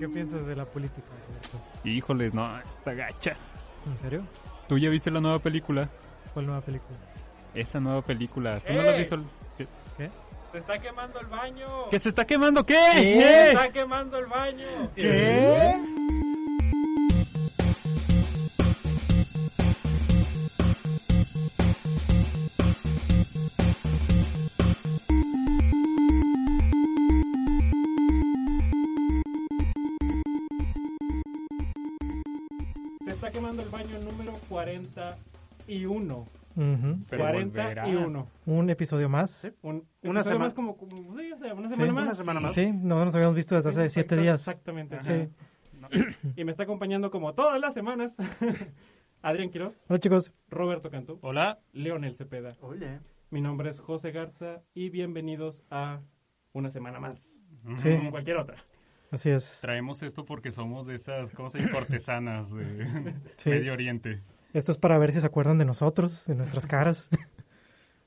¿Qué piensas de la política? Híjole, no, está gacha. ¿En serio? ¿Tú ya viste la nueva película? ¿Cuál nueva película? Esa nueva película. ¿Tú no la has ¡Eh! visto? ¿Qué? ¿Qué? Se está quemando el baño. ¿Que se está quemando qué? Se está quemando el baño. ¿Qué? 41. Ujú. Pero 41. Un episodio más. Un, Una episodio semana- más como, como- sí, o sea, una Sí, semana más. una semana más. Sí, no nos habíamos visto desde hace siete Exacto- días. Exactamente. Sí. Y me está acompañando como todas las semanas Adrián Quiroz, Hola chicos. Roberto Cantú, Hola. Leonel Cepeda. Oye. Mi nombre es José Garza y bienvenidos a una semana más. Sí, Como cualquier otra. así es. Traemos esto porque somos de esas, ¿cómo se dice? Cortesanas de Sí. Medio Oriente. Esto es para ver si se acuerdan de nosotros, de nuestras caras.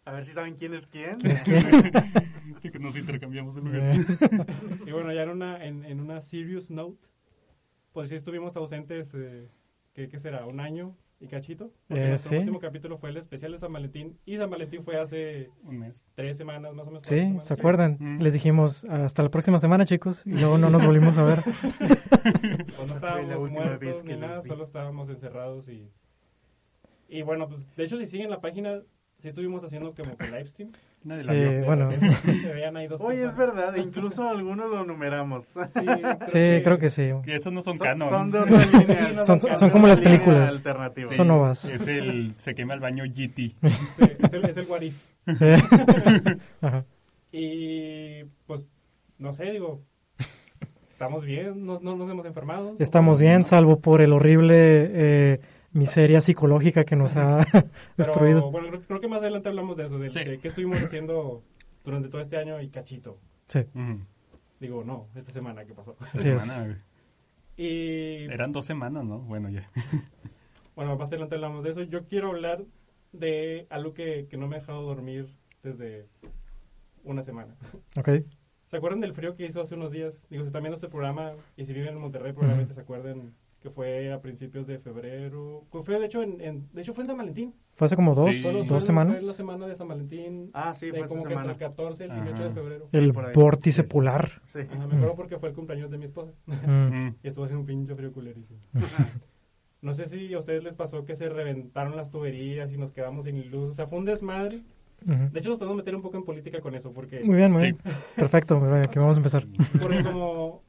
A ver si saben quién es quién. ¿Quién es quién? Que nos intercambiamos el lugar. Y bueno, ya en una, en, en una serious note, pues sí estuvimos ausentes, eh, ¿qué, qué será? ¿Un año y cachito? Porque Eh, nuestro sí. último capítulo fue el especial de San Valentín y San Valentín fue hace Un mes. tres semanas más o menos. Sí, semanas. ¿se acuerdan? Mm. Les dijimos hasta la próxima semana chicos y luego no nos volvimos a ver. Pues no estábamos muertos ni nada, solo estábamos encerrados y... Y bueno, pues de hecho si siguen la página, sí estuvimos haciendo como que live stream. Nadie Sí, la vio. bueno. Se veían ahí dos Oye, es verdad, incluso algunos lo numeramos. Sí, creo Sí, creo que sí. Que esos no son, Son, canon. son de otra línea. Son- como las películas. alternativa. Sí, Son novas. Es el se quema el baño GT. Sí, es el, es el what if. Sí. Ajá. Y pues, no sé, digo, estamos bien, no, no nos hemos enfermado. Estamos bien, salvo por el horrible eh, miseria psicológica que nos ha Pero, destruido. bueno, creo, creo que más adelante hablamos de eso, de, Sí. de qué estuvimos haciendo durante todo este año y cachito. Sí. Digo, no, esta semana que pasó. así es. Semana. Y Eran dos semanas, ¿no? Bueno, ya. bueno, más adelante hablamos de eso. Yo quiero hablar de algo que, que no me ha dejado dormir desde una semana. Ok. ¿Se acuerdan del frío que hizo hace unos días? Digo, si están viendo este programa y si viven en Monterrey, probablemente se acuerden que fue a principios de febrero. Fue, fue, de hecho, en, en- de hecho fue en San Valentín. Fue hace como dos, Sí. Fue- fue- dos Fue semanas. la semana de San Valentín. Ah, sí, fue esa como que semana. entre el 14 y el Ajá. 18 de febrero. El vórtice Sí, sí. polar. Sí. Ajá, me acuerdo porque fue el cumpleaños de mi esposa. Mm. Y estuvo haciendo un pinche frío culerísimo. No sé si a ustedes les pasó que se reventaron las tuberías y nos quedamos sin luz. O sea, fue un desmadre. De hecho, nos podemos meter un poco en política con eso, porque, Muy bien, muy Sí. bien. Perfecto, aquí vamos a empezar. porque como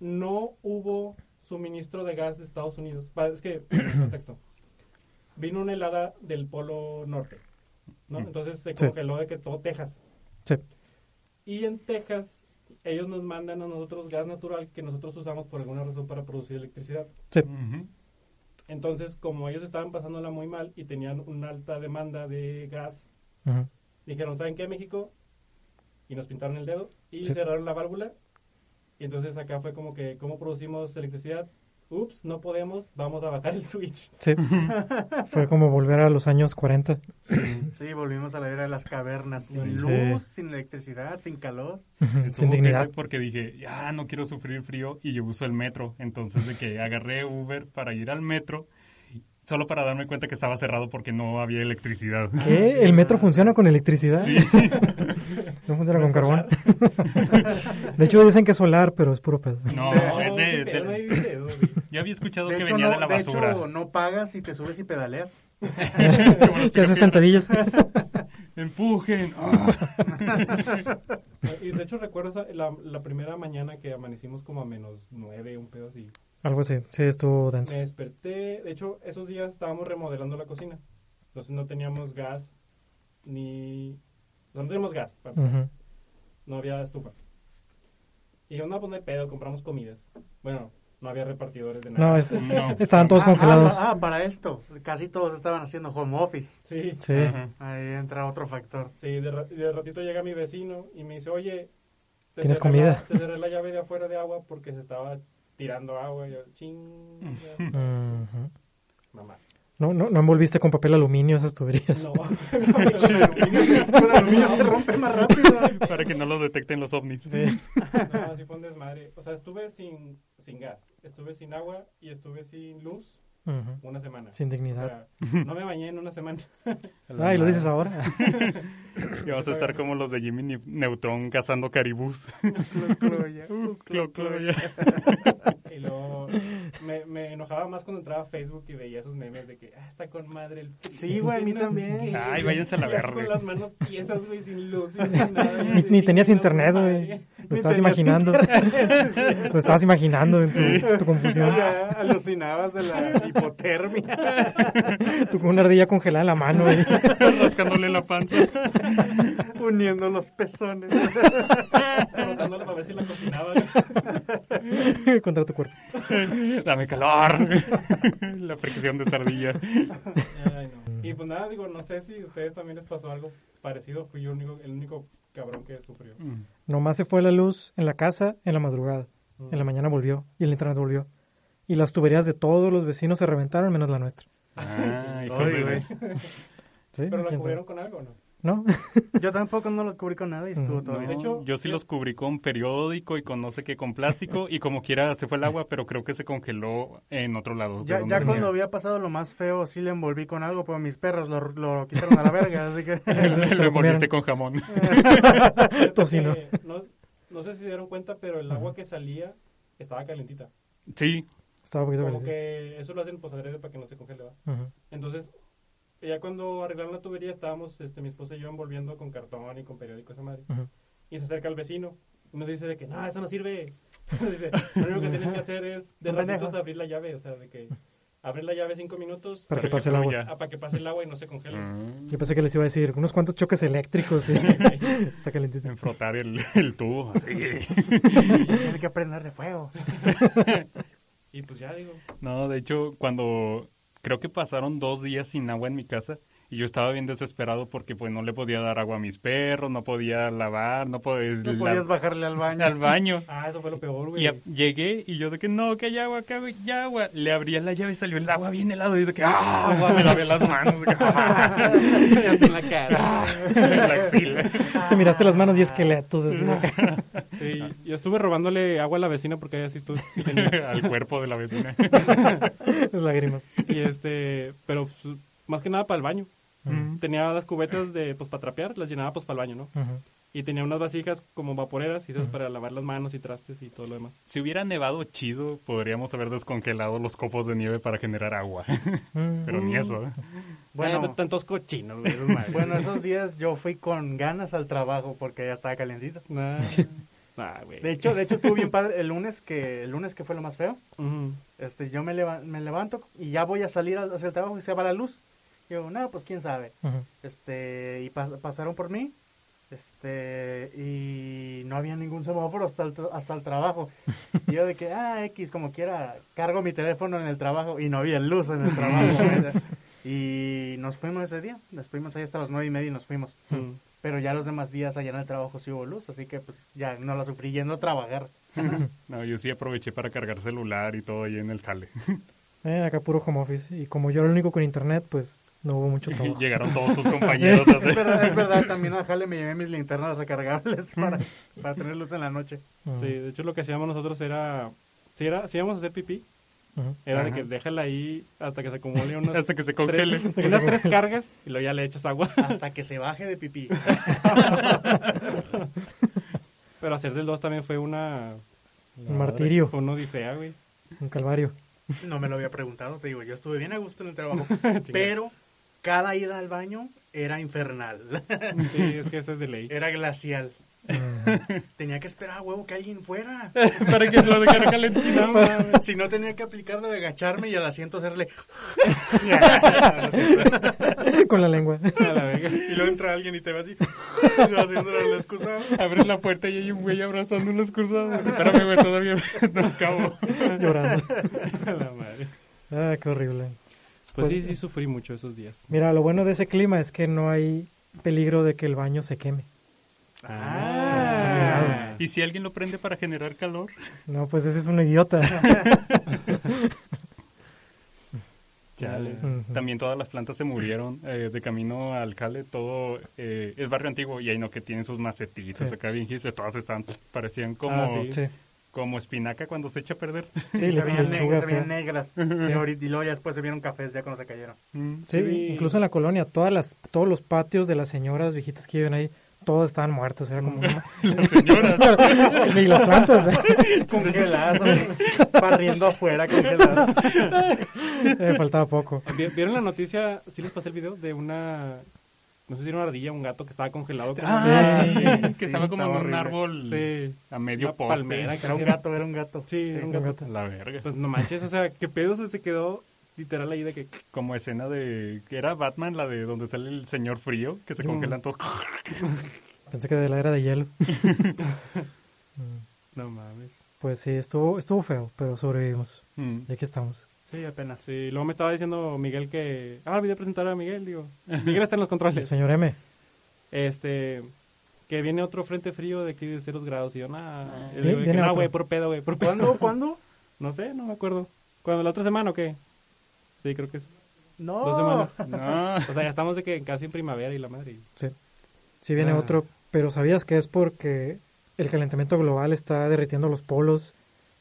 no hubo suministro de gas de Estados Unidos. Es que, contexto, vino una helada del polo norte, ¿no? Entonces se Sí. congeló de que todo Texas. Sí. Y en Texas, ellos nos mandan a nosotros gas natural que nosotros usamos por alguna razón para producir electricidad. Sí. Entonces, como ellos estaban pasándola muy mal y tenían una alta demanda de gas, dijeron, ¿saben qué, México? Y nos pintaron el dedo y Sí. cerraron la válvula. Y entonces acá fue como que, ¿cómo producimos electricidad? Ups, no podemos, vamos a bajar el switch. Sí. Fue como volver a los años 40. Sí, volvimos a la era de las cavernas. Sin Sí. luz, sin electricidad, sin calor. Sin dignidad. Porque dije, ya no quiero sufrir frío y yo uso el metro. Entonces de que agarré Uber para ir al metro solo para darme cuenta que estaba cerrado porque no había electricidad. ¿Qué? ¿El metro funciona con electricidad? Sí. No funciona con carbón. De hecho dicen que es solar, pero es puro pedo. No, No, es de- de- yo había escuchado De que hecho, venía no, de la de basura. hecho, no pagas y te subes y pedaleas. Se hace sentadillas. Empujen. Y de hecho recuerdo esa- la, la primera mañana que amanecimos como a menos nueve, un pedo así. Algo así. Sí, estuvo denso. Me desperté, de hecho esos días estábamos remodelando la cocina. Entonces no teníamos gas ni... No teníamos gas, para empezar. Ujú. no había estufa. Y yo, no, pues no hay pedo, compramos comidas. Bueno, no había repartidores de nada. No, este- No. estaban todos Ah, congelados. Ah, ah, para esto. Casi todos estaban haciendo home office. Sí, Sí. Ajá. Ahí entra otro factor. sí, de, de ratito llega mi vecino y me dice, oye, te ¿Tienes cerré comida? La, te cerré la llave de afuera de agua porque se estaba tirando agua. Y yo, ching, mamá. No, no, no envolviste con papel aluminio esas tuberías. No, Con aluminio, con aluminio se rompe más rápido. Para que no lo detecten los ovnis. no, así fue un desmadre. O sea, estuve sin, sin gas, estuve sin agua y estuve sin luz Una semana. Sin O dignidad. sea, no me bañé en una semana. Ay, lo dices ahora. Y vas a estar como los de Jimmy Neu- Neutron cazando caribús. Cloya. Clo, clo, ya. Y luego me, me enojaba más cuando entraba a Facebook y veía esos memes de que, ah, está con madre el... Sí, güey, a mí también. qué, Ay, váyanse a la verga. con las manos tiesas, güey, sin luz, sin nada. Ni de tenías internet, güey. Lo estabas imaginando. Lo estabas imaginando en su- tu confusión. Ya alucinabas de la hipotermia. Tú con una ardilla congelada en la mano, güey. Rascándole la panza. Uniendo los pezones. Frotándole para ver si la cocinaba. güey. contra tu cuerpo. Dame calor. La fricción de esta ardilla. Ay, no. Y pues nada, digo, no sé si a ustedes también les pasó algo parecido. Fui yo el único, el único cabrón que sufrió. Nomás se fue la luz en la casa en la madrugada. En la mañana volvió y el internet volvió. Y las tuberías de todos los vecinos se reventaron, menos la nuestra. Ah. ¿Sí? ¿Pero la ¿Quién cubrieron sabe? con algo o no? ¿No? Yo tampoco no los cubrí con nada y estuvo todo No, bien. De hecho, yo sí yo- los cubrí con periódico y con no sé qué, con plástico. Y como quiera se fue el agua, pero creo que se congeló en otro lado. Ya, ya cuando había pasado lo más feo, sí le envolví con algo, pero mis perros lo, lo quitaron a la verga, así que... Lo envolviste con jamón. Tocino. que No, no sé si se dieron cuenta, pero el agua que salía estaba calentita. Sí, Estaba un poquito Como que eso lo hacen pues adrede para que no se congele. Entonces, ya cuando arreglaron la tubería, estábamos este, mi esposa y yo envolviendo con cartón y con periódico esa madre. Ujú. Y se acerca el vecino y nos dice de que, no, eso no sirve. dice, lo único que tienes que hacer es de ratitos abrir la llave. O sea, de que abrir la llave cinco minutos Para que Para pase que el agua. ah, para que pase el agua y no se congele. Mm, Yo pensé que les iba a decir unos cuantos choques eléctricos. sí. Está calentito. en frotar el, el tubo. así. Tiene que prender de fuego. Y pues ya digo, No, de hecho, cuando creo que pasaron dos días sin agua en mi casa y yo estaba bien desesperado porque pues no le podía dar agua a mis perros, no podía lavar, no podía No la- podías bajarle al baño. al baño. ah, eso fue lo peor, güey. Y a- llegué y yo de que no, que hay agua, que hay agua. Le abría la llave y salió el agua bien helado y de que ¡ah! agua! Me lavé las manos. ¡ah! en la cara. la axila. Te miraste las manos y esqueletos. así. Sí, yo estuve robándole agua a la vecina porque ella sí, estuvo, sí tenía. al cuerpo de la vecina. Las lágrimas. Y este, pero pues, más que nada para el baño. Tenía las cubetas de, pues, para trapear, las llenaba, pues, para el baño, ¿no? Y tenía unas vasijas como vaporeras y esas para lavar las manos y trastes y todo lo demás. Si hubiera nevado chido, podríamos haber descongelado los copos de nieve para generar agua. Pero ni eso. ¿eh? Bueno. Bueno, tantos cochinos. Bueno, esos días yo fui con ganas al trabajo porque ya estaba calentito. Nah, nah, güey. De hecho, de hecho estuvo bien padre el lunes que el lunes que fue lo más feo. Este, yo me, leva- me levanto y ya voy a salir al- hacia el trabajo y se va la luz. Yo, no, pues quién sabe. Este, y pas- pasaron por mí. Este, y no había ningún semáforo hasta el, hasta el trabajo. Y yo de que, ah, X, como quiera, cargo mi teléfono en el trabajo y no había luz en el trabajo. y nos fuimos ese día. Nos fuimos ahí hasta las nueve y media y nos fuimos. Pero ya los demás días allá en el trabajo sí hubo luz, así que pues ya no la sufrí yendo a trabajar. No, yo sí aproveché para cargar celular y todo ahí en el jale. Eh, acá puro home office. Y como yo era el único con internet, pues no hubo mucho trabajo. Llegaron todos tus compañeros a Es hacer... verdad, es verdad, también al jale me llevé mis linternas recargables para, para tener luz en la noche. Ujú. Sí, de hecho lo que hacíamos nosotros era, si era, si íbamos a hacer pipí, era de que déjala ahí hasta que se acumule unas, Hasta que se tres, congele. unas tres cargas y luego ya le echas agua. Hasta que se baje de pipí. Pero hacer del 2 también fue una... Un martirio, Fue una odisea, güey. un calvario. No me lo había preguntado, te digo, yo estuve bien a gusto en el trabajo. pero cada ida al baño era infernal. Sí, es que eso es de ley. Era glacial. Tenía que esperar a huevo que alguien fuera. Para que lo dejara calentito. No, si no tenía que aplicar lo de agacharme y al asiento hacerle. Con la lengua. La y luego entra alguien y te ve así. Haciéndole el excusado. Abres la puerta y hay un güey abrazando un excusado. Espérame, güey, todavía no acabo. Llorando. A la madre. Ah, qué horrible. Pues Pues- sí, sí sufrí mucho esos días. Mira, lo bueno de ese clima es que no hay peligro de que el baño se queme. Ah. ¿Y si alguien lo prende para generar calor? No, pues ese es un idiota. Chale. También todas las plantas se murieron eh, de camino al Cale. Todo eh, es barrio antiguo y ahí no que tienen sus macetitas Sí. acá bien. Todas estaban, parecían como, Ah, sí. Sí, como espinaca cuando se echa a perder. sí, se veían, lechuga negras, se veían negras. Sí, ahorita- y luego ya después se vieron cafés ya cuando se cayeron. Mm. Sí, Sí. incluso en la colonia, todas las, todos los patios de las señoras viejitas que viven ahí, todas estaban muertas. Era como una- Las señoras. y las plantas, ¿eh? Congeladas, barriendo afuera, congeladas. Eh, faltaba poco. Vi- ¿Vieron la noticia? Sí les pasé el video de una... No sé si era una ardilla o un gato que estaba congelado. como- Ah, Sí, sí, que sí, estaba como en un horrible. árbol Sí. a medio Una poste. palmera. Era un gato, era un gato. Sí, era un gato. gato. La verga. Pues no manches, o sea, ¿qué pedo se, se quedó literal ahí de que... Como escena de... que era Batman, la de donde sale el señor frío, que se congelan todos. Pensé que de la era de hielo. No mames. Pues sí, estuvo, estuvo feo, pero sobrevivimos. Mm. Y aquí estamos. Sí, apenas. Sí, luego me estaba diciendo Miguel que... Ah, olvidé presentar a Miguel, digo. Miguel está en los El controles. señor M. Este... Que viene otro frente frío de aquí de ceros grados. Y yo. Y no, otro. güey, por pedo, güey. por pedo". ¿Cuándo? ¿Cuándo? No sé, no me acuerdo. ¿Cuándo? ¿La otra semana o qué? Sí, creo que es No. dos semanas. No. O sea, ya estamos de que casi en primavera y la madre. Sí. Sí viene Ah. otro, pero ¿sabías que es porque el calentamiento global está derritiendo los polos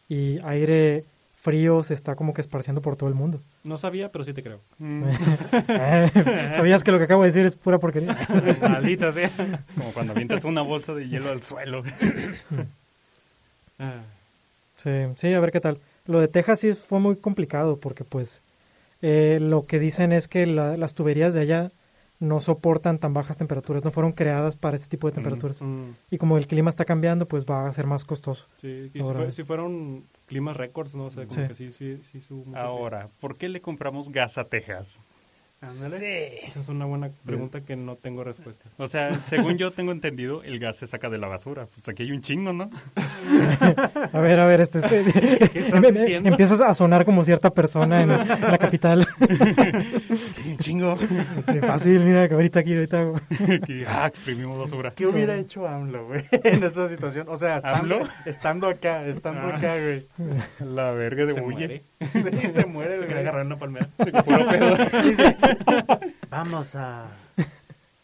y aire frío se está como que esparciendo por todo el mundo? No sabía, pero sí te creo. Mm. ¿Sabías que lo que acabo de decir es pura porquería? Maldita sea. Como cuando avientas una bolsa de hielo al suelo. Ah, Sí, sí, a ver qué tal. Lo de Texas sí fue muy complicado porque pues eh, lo que dicen es que la- las tuberías de allá no soportan tan bajas temperaturas, no fueron creadas para este tipo de temperaturas. mm, Y como el clima está cambiando, pues va a ser más costoso. sí, y si, fue- si fueron climas récords, no sé, como Sí. que sí, sí, sí. Ahora, ¿por qué le compramos gas a Texas? Ándale. Esa es una buena pregunta que no tengo respuesta. O sea, según yo tengo entendido, el gas se saca de la basura. Pues aquí hay un chingo, ¿no? A ver, a ver, este ¿Qué estás diciendo? empiezas a sonar como cierta persona en, la capital. Aquí hay un chingo. Qué fácil, mira que ahorita aquí, ahorita hago. Aquí, ah, exprimimos basura. ¿Qué hubiera hecho AMLO, güey, en esta situación? O sea, estando, ¿AMLO? estando acá, estando Ah. acá, güey. La verga de Se bulle. muere. Sí, se muere, Se güey. quería agarrar una palmera. Puro pedo. Vamos a...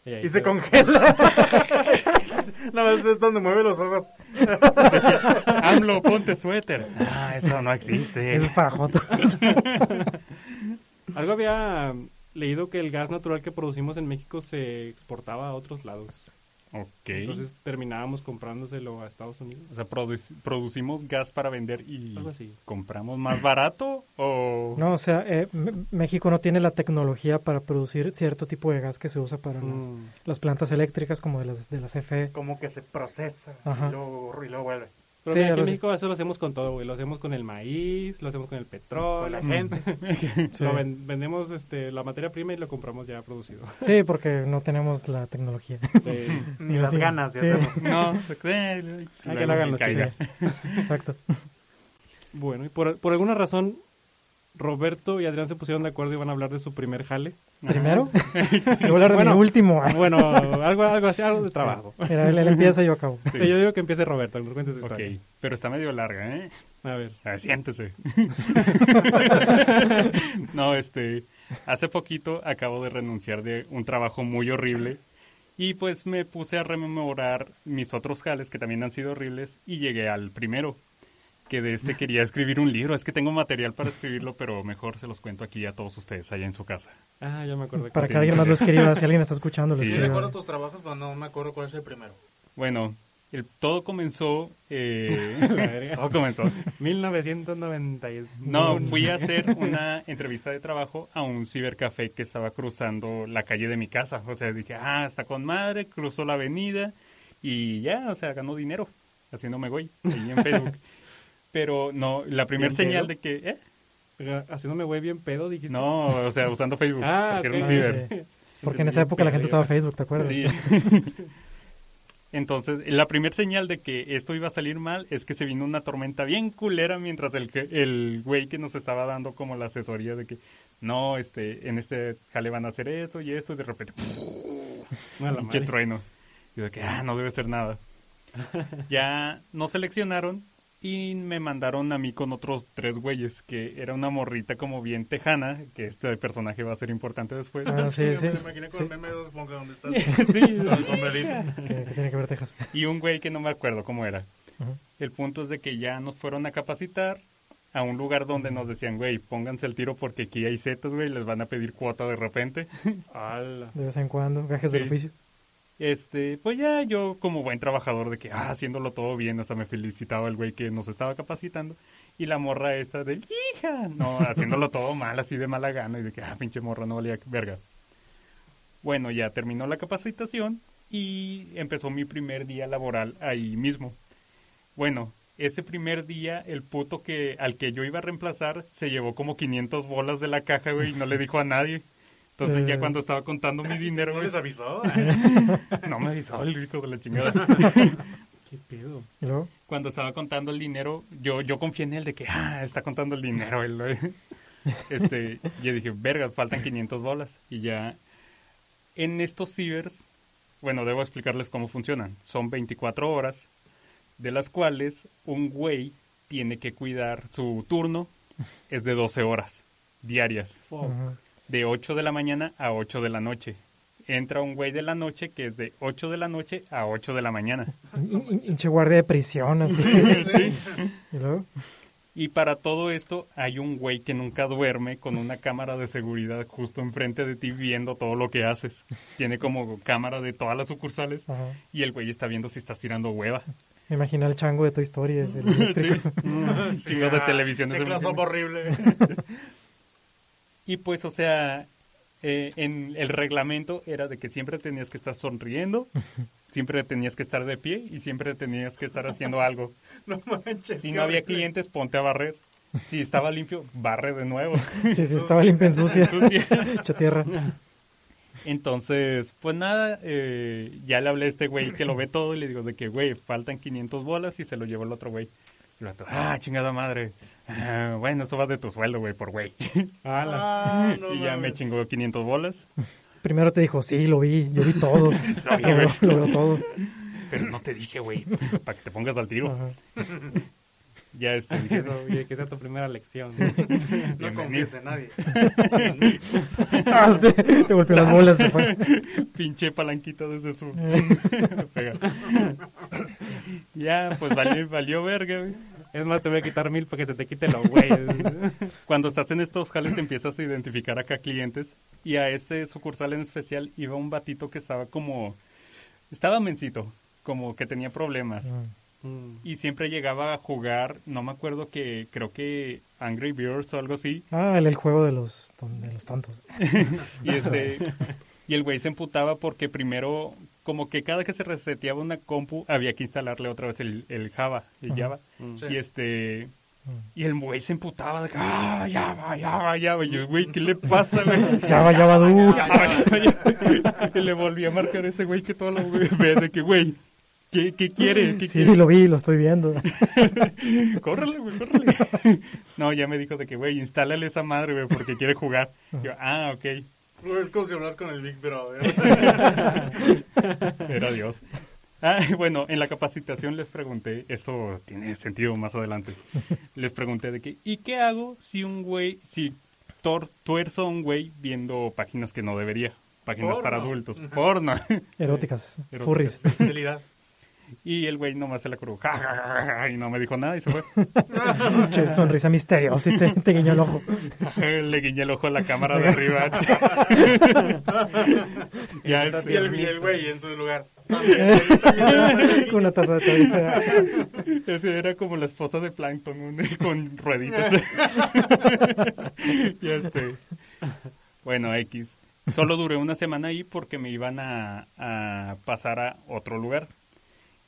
Y, ahí Y se quedó. congela. Nada más ves donde mueve los ojos. AMLO, ponte suéter. Ah, eso no existe. Eso es para Joto. Algo había leído que el gas natural que producimos en México se exportaba a otros lados. Ok. Entonces terminábamos comprándoselo a Estados Unidos. o sea, produ- producimos gas para vender y Algo así. compramos más barato o... No, o sea, eh, México no tiene la tecnología para producir cierto tipo de gas que se usa para las, Mm. las plantas eléctricas como de las de la CFE. Como que se procesa Ajá. y luego, y luego vuelve. Pero Sí, mira, aquí en sé. México eso lo hacemos con todo, güey. Lo hacemos con el maíz, lo hacemos con el petróleo. Con la gente. Sí. Lo ven- vendemos este, la materia prima y lo compramos ya producido. Sí, porque no tenemos la tecnología. Sí. Ni las Sí. ganas de Sí. hacerlo. No, Hay que lo hagan los. Exacto. Bueno, y por, por alguna razón, Roberto y Adrián se pusieron de acuerdo y van a hablar de su primer jale. Primero, y voy a hablar de Bueno. mi último. Bueno, algo, algo así, algo de trabajo. Mira, él, él empieza y yo acabo. Sí, yo digo que empiece Roberto, que nos cuente su Ok, historia. pero está medio larga, ¿eh? A ver. A ver, siéntese. no, este, hace poquito acabo de renunciar de un trabajo muy horrible y pues me puse a rememorar mis otros jales que también han sido horribles y llegué al primero, que de este quería escribir un libro. Es que tengo material para escribirlo, pero mejor se los cuento aquí a todos ustedes allá en su casa. Ah, ya me acordé. Para que alguien más lo escriba, si alguien está escuchando, lo Sí. Sí, escriba. recuerdo tus trabajos, pero no me acuerdo cuál es el primero. Bueno, el, todo comenzó... eh, todo comenzó. 1990. No, fui a hacer una entrevista de trabajo a un cibercafé que estaba cruzando la calle de mi casa. O sea, dije, ah, está con madre, cruzó la avenida Y ya, o sea, ganó dinero haciéndome güey ahí en Facebook. Pero no, la primera ¿Bien señal pedo? de que, ¿eh? Haciéndome güey bien pedo, dijiste. No, o sea, usando Facebook. Ah, porque era un ok. ciber. Sí. Porque en esa época la gente usaba Facebook, ¿te acuerdas? Sí. Entonces, la primera señal de que esto iba a salir mal es que se vino una tormenta bien culera mientras el que- el güey que nos estaba dando como la asesoría de que no, este, en este jale van a hacer esto y esto y de repente madre. trueno. Y de que ah, no debe ser nada. ya nos seleccionaron y me mandaron a mí con otros tres güeyes, que era una morrita como bien tejana, que este personaje va a ser importante después. Ah, sí, sí. Me imaginé con Sí. el meme de Esponja donde estás Sí, con el sombrerito. Que, que tiene que ver Texas. y un güey que no me acuerdo cómo era. El punto es de que ya nos fueron a capacitar a un lugar donde nos decían, güey, pónganse el tiro porque aquí hay zetas, güey, les van a pedir cuota de repente. Ala. De vez en cuando, gajes del Sí. oficio. Este, pues ya yo como buen trabajador de que, ah, haciéndolo todo bien, hasta me felicitaba el güey que nos estaba capacitando. Y la morra esta de, hija, no, haciéndolo todo mal, así de mala gana, y de que, ah, pinche morra, no valía verga. Bueno, ya terminó la capacitación y empezó mi primer día laboral ahí mismo. Bueno, ese primer día, el puto que al que yo iba a reemplazar se llevó como 500 bolas de la caja, güey, y no le dijo a nadie. Entonces ya Eh. cuando estaba contando mi dinero, ¿No les avisó? no me avisó el hijo de la chingada. ¿Qué pedo? Cuando estaba contando el dinero, yo, yo confié en él de que, ah, está contando el dinero. él, este, yo dije, verga, faltan 500 bolas. Y ya, en estos cibers, bueno, debo explicarles cómo funcionan. Son 24 horas, de las cuales un güey tiene que cuidar su turno, es de 12 horas diarias Fuck. ujú. De 8 de la mañana a 8 de la noche. Entra un güey de la noche que es de 8 de la noche a 8 de la mañana. In- in- hinche guardia de prisión, así. Y luego, Y para todo esto hay un güey que nunca duerme con una cámara de seguridad justo enfrente de ti viendo todo lo que haces. Tiene como cámara de todas las sucursales ajá. y el güey está viendo si estás tirando hueva. Me imagino al chango de Toy Story. es el eléctrico. Sí, chingo de televisión. Clase güey. horrible. Y pues, o sea, eh, en el reglamento era de que siempre tenías que estar sonriendo, siempre tenías que estar de pie y siempre tenías que estar haciendo algo. No manches. Si no había horrible. clientes, ponte a barrer. Si estaba limpio, barre de nuevo. Sí, sí, estaba limpia en sucia. Sucia. Hecha tierra. Entonces, pues nada, eh, ya le hablé a este güey que lo ve todo y le digo de que, güey, faltan 500 bolas y se lo llevó el otro güey. Y el vato, ah, chingada madre. Ah, bueno, esto va de tu sueldo, güey, por güey. Ah, no y ya me chingó 500 bolas. Primero te dijo, sí, lo vi, yo vi todo. lo, vi, veo, lo veo todo. Pero no te dije, güey, para que te pongas al tiro. Ya este, dije, Eso, oye, que sea tu primera lección. No confíes en nadie. Ah, te, te golpeó las bolas, se fue. pinche palanquita desde su... Pega. ya, pues valió, valió verga, güey. Es más, te voy a quitar mil para que se te quite los güeyes. Cuando estás en estos jales empiezas a identificar acá clientes y a este sucursal en especial iba un batito que estaba como... Estaba mencito, como que tenía problemas. Mm. Y siempre llegaba a jugar, no me acuerdo que, creo que Angry Birds o algo así. Ah, el, el juego de los, de los tontos. Y este... Y el güey se emputaba porque primero, como que cada que se reseteaba una compu, había que instalarle otra vez el, el Java, el. Java. Y este... Y el güey se emputaba de que, ah, ya va, ya va, ya va. Y yo, güey, ¿qué le pasa, güey? Ya va, ya va, du. y le volví a marcar a ese güey que todo lo ve de que, güey, ¿qué, qué quiere? ¿Qué Sí, quiere? lo vi, lo estoy viendo. Córrele, güey, córrele. no, ya me dijo de que, güey, instálale esa madre, güey, porque quiere jugar. Yo, ah, ok, Es como si hablas con el Big Brother. era Dios. Ah, bueno, en la capacitación les pregunté, esto tiene sentido más adelante, les pregunté de que, ¿y qué hago si un güey, si tor tuerzo a un güey viendo páginas que no debería? Páginas Porno. para adultos, porno. Eróticas, Eróticas. furries. Fidelidad. Y el güey nomás se la curó, ja, ja, ja, ja, y no me dijo nada y se fue. Che, sonrisa misteriosa y te, te guiñó el ojo. Le guiñé el ojo a la cámara de arriba. ya este, Y el, y el güey en su lugar. Con una taza de té. Ese era como la esposa de Plankton un- con rueditas. y este. Bueno, X. Solo duré una semana ahí porque me iban a, a pasar a otro lugar.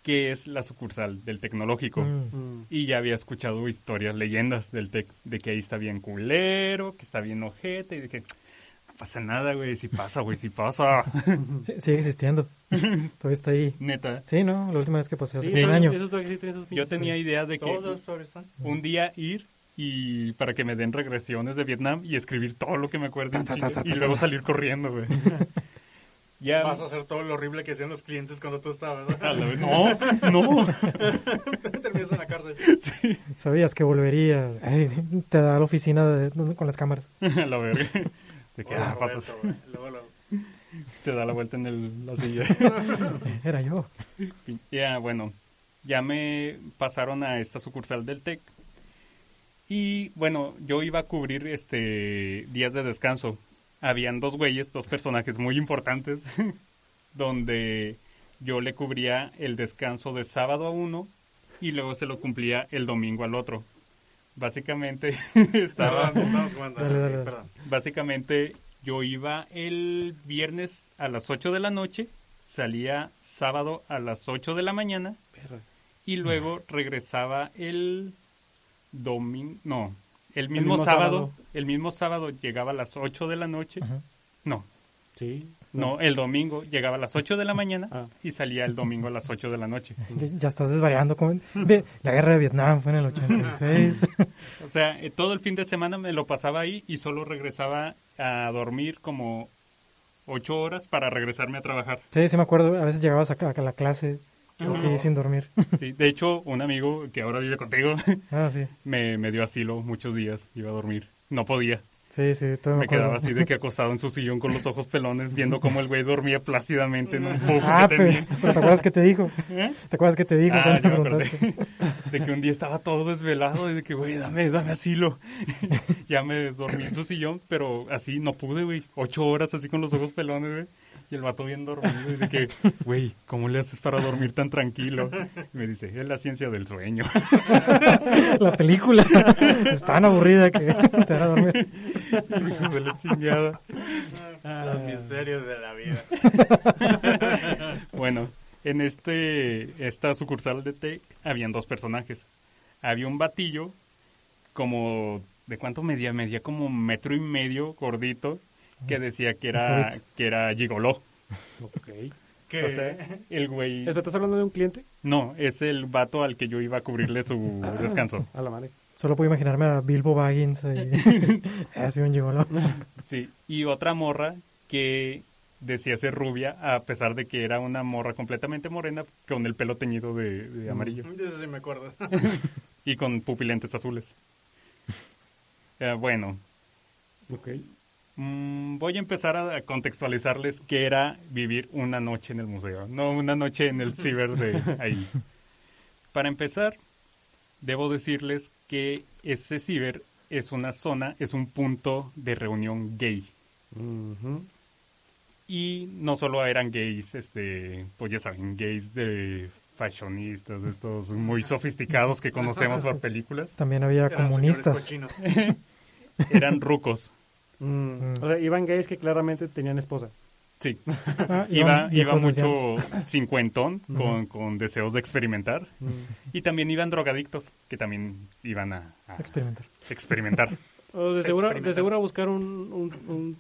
Que es la sucursal del tecnológico. Mm. Mm. Y ya había escuchado historias, leyendas del tec, de que ahí está bien culero, que está bien ojete, y de que no pasa nada, güey, si pasa, güey, si pasa. Sí, sigue existiendo. Todavía está ahí. Neta. Sí, ¿no? La última vez que pasé hace Sí, un año. esos todavía existen, esos Yo tenía idea de que Todos un día ir y para que me den regresiones de Vietnam y escribir todo lo que me chinga, y luego salir corriendo, güey. ya Vas a hacer todo lo horrible que hacían los clientes cuando tú estabas. ¿no? no, no. Terminas en la cárcel. Sí, Sabías que volvería. Ay, te da la oficina de- con las cámaras. a la verga. De que Hola, ah, se da la vuelta en el, la silla. Era yo. Ya, bueno, ya me pasaron a esta sucursal del TEC. Y bueno, yo iba a cubrir este días de descanso. Habían dos güeyes, dos personajes muy importantes, donde yo le cubría el descanso de sábado a uno y luego se lo cumplía el domingo al otro. Básicamente estaba Perdón, jugando. Dale, dale, dale. Perdón. Básicamente yo iba el viernes a las 8 de la noche, salía sábado a las 8 de la mañana y luego regresaba el domingo, no, el mismo, mismo sábado, sábado. el mismo sábado llegaba a las 8 de la noche, Ajá. no, Sí. no, el domingo llegaba a las 8 de la mañana Ah. y salía el domingo a las 8 de la noche. Ya, ya estás desvariando. Ve, La guerra de Vietnam fue en el 86. O sea, eh, todo el fin de semana me lo pasaba ahí y solo regresaba a dormir como 8 horas para regresarme a trabajar. sí, sí me acuerdo. A veces llegabas a, a la clase así sin dormir. Sí, de hecho, un amigo que ahora vive contigo ah, sí. me, me dio asilo muchos días, iba a dormir. No podía. Sí, sí, todavía me, Me quedaba así de que acostado en su sillón con los ojos pelones, viendo cómo el güey dormía plácidamente en un puff Ah, que tenía. pero ¿te acuerdas que te dijo? ¿Eh? ¿Te acuerdas que te dijo? Ah, cuando ya me? De que un día estaba todo desvelado y de que, güey, dame, dame asilo. ya me dormí en su sillón, pero así no pude, güey. Ocho horas así con los ojos pelones, güey. Y el vato bien dormido y de que, güey, ¿cómo le haces para dormir tan tranquilo? Y me dice, es la ciencia del sueño. La película es tan aburrida que te hará dormir. Hijo de la chingada. Los misterios de la vida. Bueno, en este esta sucursal de Tech habían dos personajes. Había un batillo como ¿de cuánto medía? Medía como un metro y medio gordito que decía que era que era gigoló. Ok. O sea, el güey ¿Estás hablando de un cliente? no, es el vato al que yo iba a cubrirle su descanso. A la madre. Solo puedo imaginarme a Bilbo Baggins ahí. Así un gigolo. Sí, y otra morra que decía ser rubia a pesar de que era una morra completamente morena con el pelo teñido de, de amarillo. De eso sí me acuerdo. y con pupilentes azules. Eh, bueno, Ok. Mm, voy a empezar a contextualizarles qué era vivir una noche en el museo, no una noche en el ciber de ahí. Para empezar, debo decirles que ese ciber es una zona, es un punto de reunión gay. Y no solo eran gays, este, pues ya saben, gays de fashionistas, estos muy sofisticados que conocemos por películas, También había Eran comunistas. eran rucos. Mm. Mm. O sea, iban gays que claramente tenían esposa. Sí, Ah, iba, iban iba mucho cincuentón con, con deseos de experimentar. Mm. Y también iban drogadictos que también iban a, a Experimentar. experimentar. O de Se seguro, de seguro a buscar un, un, un-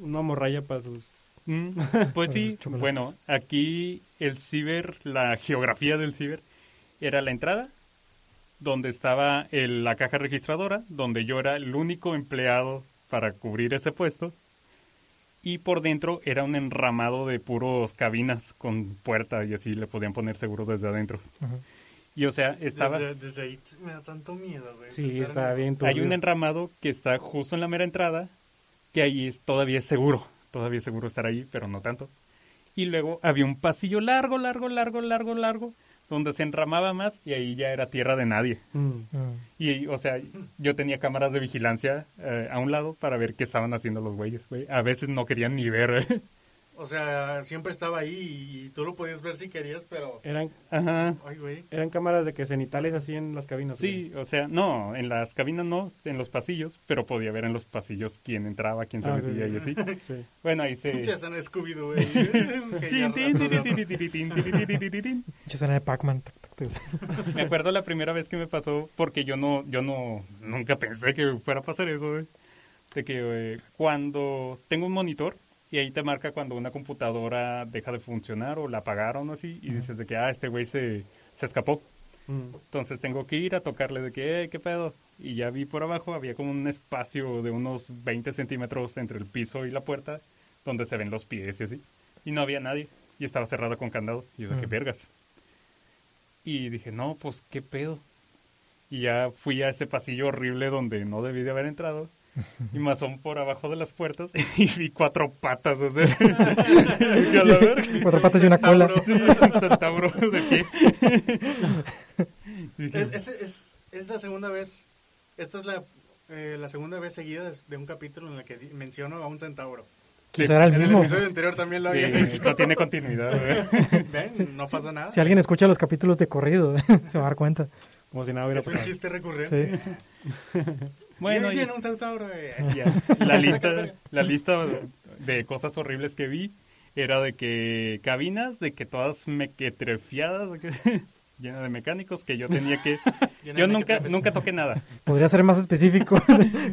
una morralla para sus... Mm, Pues sí, bueno, aquí el ciber, la geografía del ciber era la entrada, donde estaba el- la caja registradora, donde yo era el único empleado para cubrir ese puesto. Y por dentro era un enramado de puros cabinas con puerta y así le podían poner seguro desde adentro. Ujú. Y o sea, estaba... Desde, desde ahí me da tanto miedo, güey. Sí, está bien. Hay un turbio. enramado que está justo en la mera entrada, que ahí es, todavía es seguro, todavía es seguro estar ahí, pero no tanto. Y luego había un pasillo largo, largo, largo, largo, largo, donde se enramaba más y ahí ya era tierra de nadie. Mm. Y, o sea, yo tenía cámaras de vigilancia eh, a un lado para ver qué estaban haciendo los güeyes, güey. A veces no querían ni ver. O sea, siempre estaba ahí y, tú lo podías ver si querías, pero... Eran, ajá, Ay, eran cámaras de que cenitales así en las cabinas. Sí, o sea, no, en las cabinas no, en los pasillos, pero podía ver en los pasillos quién entraba, quién se metía y así. Bueno, ahí se... Chazana Scooby-Doo, güey. Chazana de Pac-Man. me acuerdo la primera vez que me pasó, porque yo no, yo no, nunca pensé que fuera a pasar eso, güey. De que eh, cuando tengo un monitor y ahí te marca cuando una computadora deja de funcionar o la apagaron o así y dices de que, ah, este güey se, se escapó. Entonces tengo que ir a tocarle de que, eh, ¿qué pedo? Y ya vi por abajo, había como un espacio de unos 20 centímetros entre el piso y la puerta donde se ven los pies y así. Y no había nadie. Y estaba cerrada con candado. Y yo de que Mm. vergas. Y dije, no, pues qué pedo. Y ya fui a ese pasillo horrible donde no debí de haber entrado. Y me asomé por abajo de las puertas y vi cuatro patas. O sea, y a la verga. Cuatro patas y una cola. Sí, un centauro de pie. Es, es, es, es la segunda vez, esta es la, eh, la segunda vez seguida de, de un capítulo en el que menciono a un centauro. Quizá era el En el mismo. episodio anterior también lo Sí, había hecho. no tiene continuidad. Ven, no pasa nada. Si alguien escucha los capítulos de corrido, se va a dar cuenta. Como si nada hubiera es un pasado. chiste recurrente. Sí. Bueno, y y- viene un centauro. eh. Ya, La lista, la lista de cosas horribles que vi era de que cabinas, de que todas mequetrefiadas, llenas de mecánicos, que yo tenía que... Llena yo nunca, nunca toqué nada. Podría ser más específico.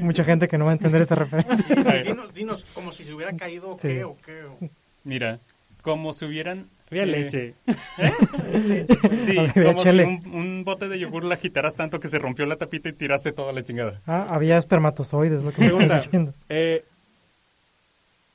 Mucha gente que no va a entender esta referencia. dinos, dinos, como si se hubiera caído o Sí. qué, o qué. o- Mira, como si hubieran... Había eh, leche. Sí, Había como si un, un bote de yogur la agitaras tanto que se rompió la tapita y tiraste toda la chingada. Ah, había espermatozoides, lo que me Pregunta. estás diciendo. Eh,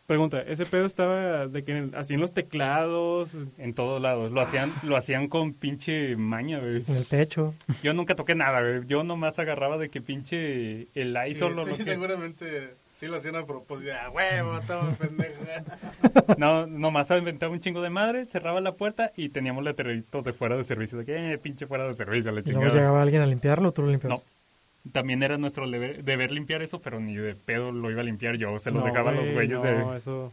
pregunta, ¿ese pedo estaba de que en el- así en los teclados? En todos lados. Lo hacían, lo hacían con pinche maña, güey. En el techo. Yo nunca toqué nada, güey. Yo nomás agarraba de que pinche el Sí, ISO lo sí, lo que- seguramente sí lo hacían a propósito. Ah, huevo, estaba pendeja. No, nomás inventaba un chingo de madre, cerraba la puerta y teníamos letreritos de fuera de servicio. De que, eh, pinche fuera de servicio, la Y luego chingada. llegaba alguien a limpiarlo, tú lo limpiabas. No. También era nuestro deber, deber limpiar eso, pero ni de pedo lo iba a limpiar yo. Se lo No, dejaba a los güey, güeyes no, de... eso...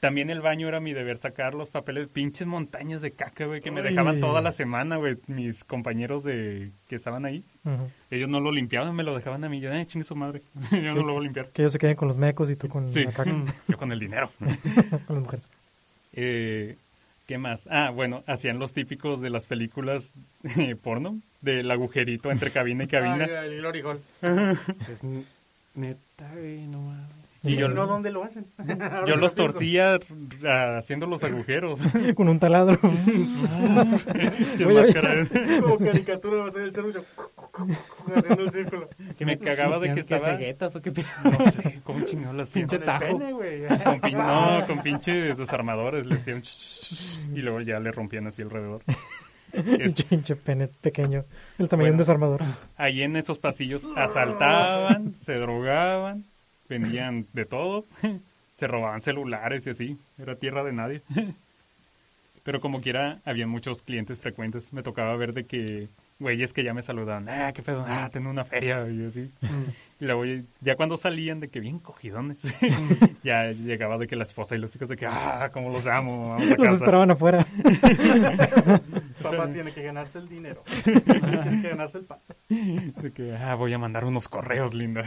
También el baño era mi deber sacar los papeles, pinches montañas de caca, güey, que me Uy. dejaban toda la semana, güey. Mis compañeros de que estaban ahí, ellos no lo limpiaban, me lo dejaban a mí. Yo, eh, chingue su madre. yo no lo voy a limpiar. Que ellos se queden con los mecos y tú con Sí, la caca, yo con el dinero. con las mujeres. Eh, ¿Qué más? Ah, bueno, hacían los típicos de las películas eh, porno, del agujerito entre cabina y cabina. Ay, el. Es n- neta, güey, no y yo, no, ¿dónde lo hacen? Yo lo los r- haciendo los agujeros. Con un taladro. Como caricatura va a ser el. Haciendo el círculo. que me cagaba de que ¿Qué estaba... ceguetas o qué? No sé, ¿cómo chingado lo hacían? Pinche tajo. pene, güey. Con pin- no, con pinches desarmadores le hacían... y luego ya le rompían así alrededor. Es- Pinche pene pequeño. El tamaño de un Bueno. desarmador. ahí en esos pasillos asaltaban, se drogaban, vendían de todo, se robaban celulares y así, era tierra de nadie. Pero como quiera, había muchos clientes frecuentes. Me tocaba ver de que güeyes que ya me saludaban, ah, qué pedo, ah, tengo una feria y así. Y luego ya cuando salían de que bien cogidones, ya llegaba de que la esposa y los hijos de que, ah, cómo los amo, vamos a Los casa. esperaban afuera. Papá tiene que ganarse el dinero. tiene que ganarse el pan. De que, ah, voy a mandar unos correos, linda.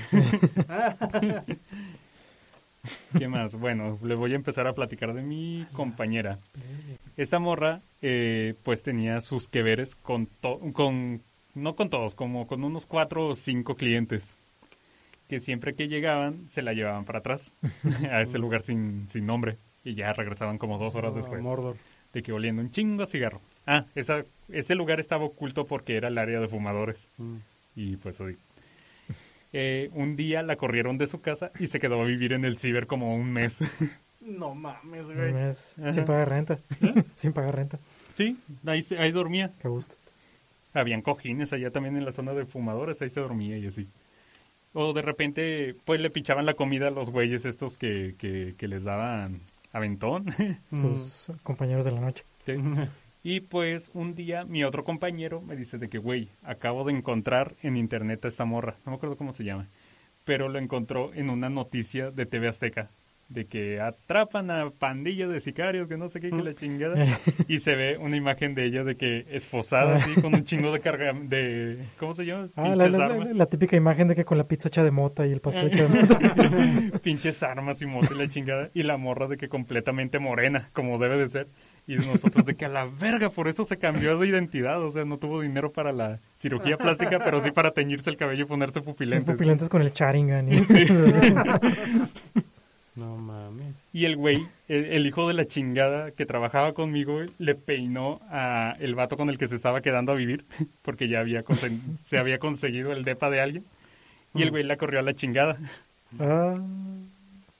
¿Qué más? Bueno, le voy a empezar a platicar de mi compañera. Esta morra, eh, pues tenía sus que veres con, to- con, no con todos, como con unos cuatro o cinco clientes. Que siempre que llegaban, se la llevaban para atrás, a ese lugar sin, sin nombre. Y ya regresaban como dos horas después. Mordor. De que oliendo un chingo a cigarro. Ah, esa, ese lugar estaba oculto porque era el área de fumadores. Mm. Y pues hoy. Eh, un día la corrieron de su casa y se quedó a vivir en el ciber como un mes. No mames, Un güey. mes Ajá. sin pagar renta. sin pagar renta. sí, ahí, se- ahí dormía. Qué gusto. Habían cojines allá también en la zona de fumadores, ahí se dormía y así. O de repente, pues le pichaban la comida a los güeyes estos que, que, que les daban aventón. Sus compañeros de la noche. Sí. Y pues un día mi otro compañero me dice de que, güey, acabo de encontrar en internet a esta morra. No me acuerdo cómo se llama. Pero lo encontró en una noticia de TV Azteca. De que atrapan a pandillas de sicarios, que no sé qué, que la chingada. Y se ve una imagen de ella de que esposada así, con un chingo de carga, de, ¿cómo se llama? Ah, la, Pinches la- armas. la típica imagen de que con la pizza hecha de mota y el pastel hecho de mota. Pinches armas y moto y la chingada. Y la morra de que completamente morena, como debe de ser. Y nosotros de que a la verga, por eso se cambió de identidad. O sea, no tuvo dinero para la cirugía plástica, pero sí para teñirse el cabello y ponerse pupilentes. Pupilentes con el charingan. y- No mames. Y el güey, el, el hijo de la chingada que trabajaba conmigo, güey, le peinó a el vato con el que se estaba quedando a vivir, porque ya había se había conseguido el depa de alguien. Y el güey la corrió a la chingada. Ah,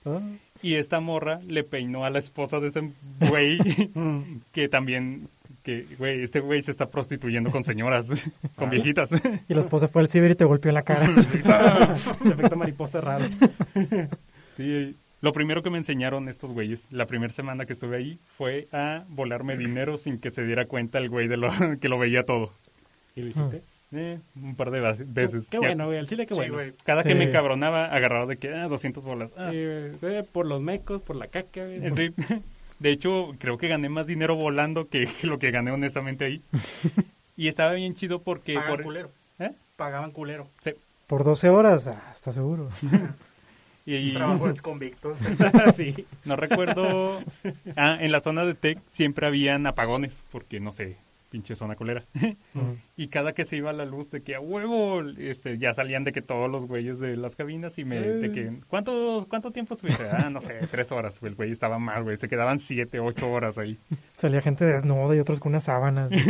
ah. Y esta morra le peinó a la esposa de este güey, que también, que, güey, este güey se está prostituyendo con señoras, con viejitas. Y la esposa fue al ciber y te golpeó en la cara. Efecto mariposa raro. Sí, lo primero que me enseñaron estos güeyes, la primera semana que estuve ahí, fue a volarme dinero sin que se diera cuenta el güey de lo, que lo veía todo. ¿Y lo hiciste? Eh, un par de veces. Qué Ya, bueno, güey. Al chile, qué Sí, bueno. güey. Cada que me encabronaba, agarraba de que, ah, 200 bolas. Ah, Eh, por los mecos, por la caca, güey. eh, sí. De hecho, creo que gané más dinero volando que, lo que gané honestamente ahí. Y estaba bien chido porque... Pagaban por- culero. ¿Eh? Pagaban culero. Sí. Por 12 horas, ah, está seguro. Y, y Trabajo de convictos. sí. no recuerdo... Ah, en la zona de Tech siempre habían apagones, porque no sé, pinche zona colera. Y cada que se iba la luz de que a huevo, este, ya salían de que todos los güeyes de las cabinas y me, de que, ¿cuánto, cuánto tiempo estuviste? Ah, no sé, tres horas. El güey estaba mal, güey. Se quedaban siete, ocho horas ahí. Salía gente desnuda y otros con unas sábanas.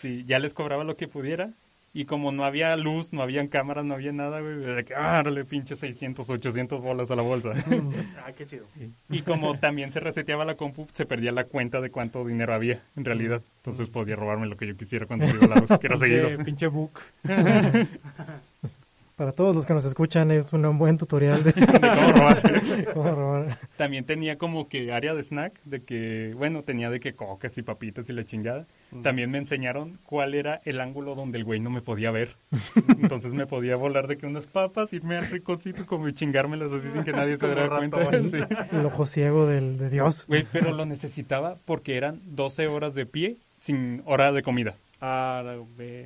Sí, ya les cobraba lo que pudiera. Y como no había luz, no habían cámaras, no había nada, güey, de que, ah, dale pinche 600, 800 bolas a la bolsa. ah, qué chido. y como también se reseteaba la compu, se perdía la cuenta de cuánto dinero había, en realidad. Entonces podía robarme lo que yo quisiera cuando iba la luz, que era seguido. Pinche, pinche book. Para todos los que nos escuchan, es un buen tutorial de De cómo robar. cómo robar. También tenía como que área de snack, de que, bueno, tenía de que cocas y papitas y la chingada. También me enseñaron cuál era el ángulo donde el güey no me podía ver. Entonces me podía volar de que unas papas, irme al ricocito como y chingármelas así sin que nadie se Como diera cuenta. Sí. El ojo ciego del, de Dios. Güey, pero lo necesitaba porque eran 12 horas de pie sin hora de comida. Ah.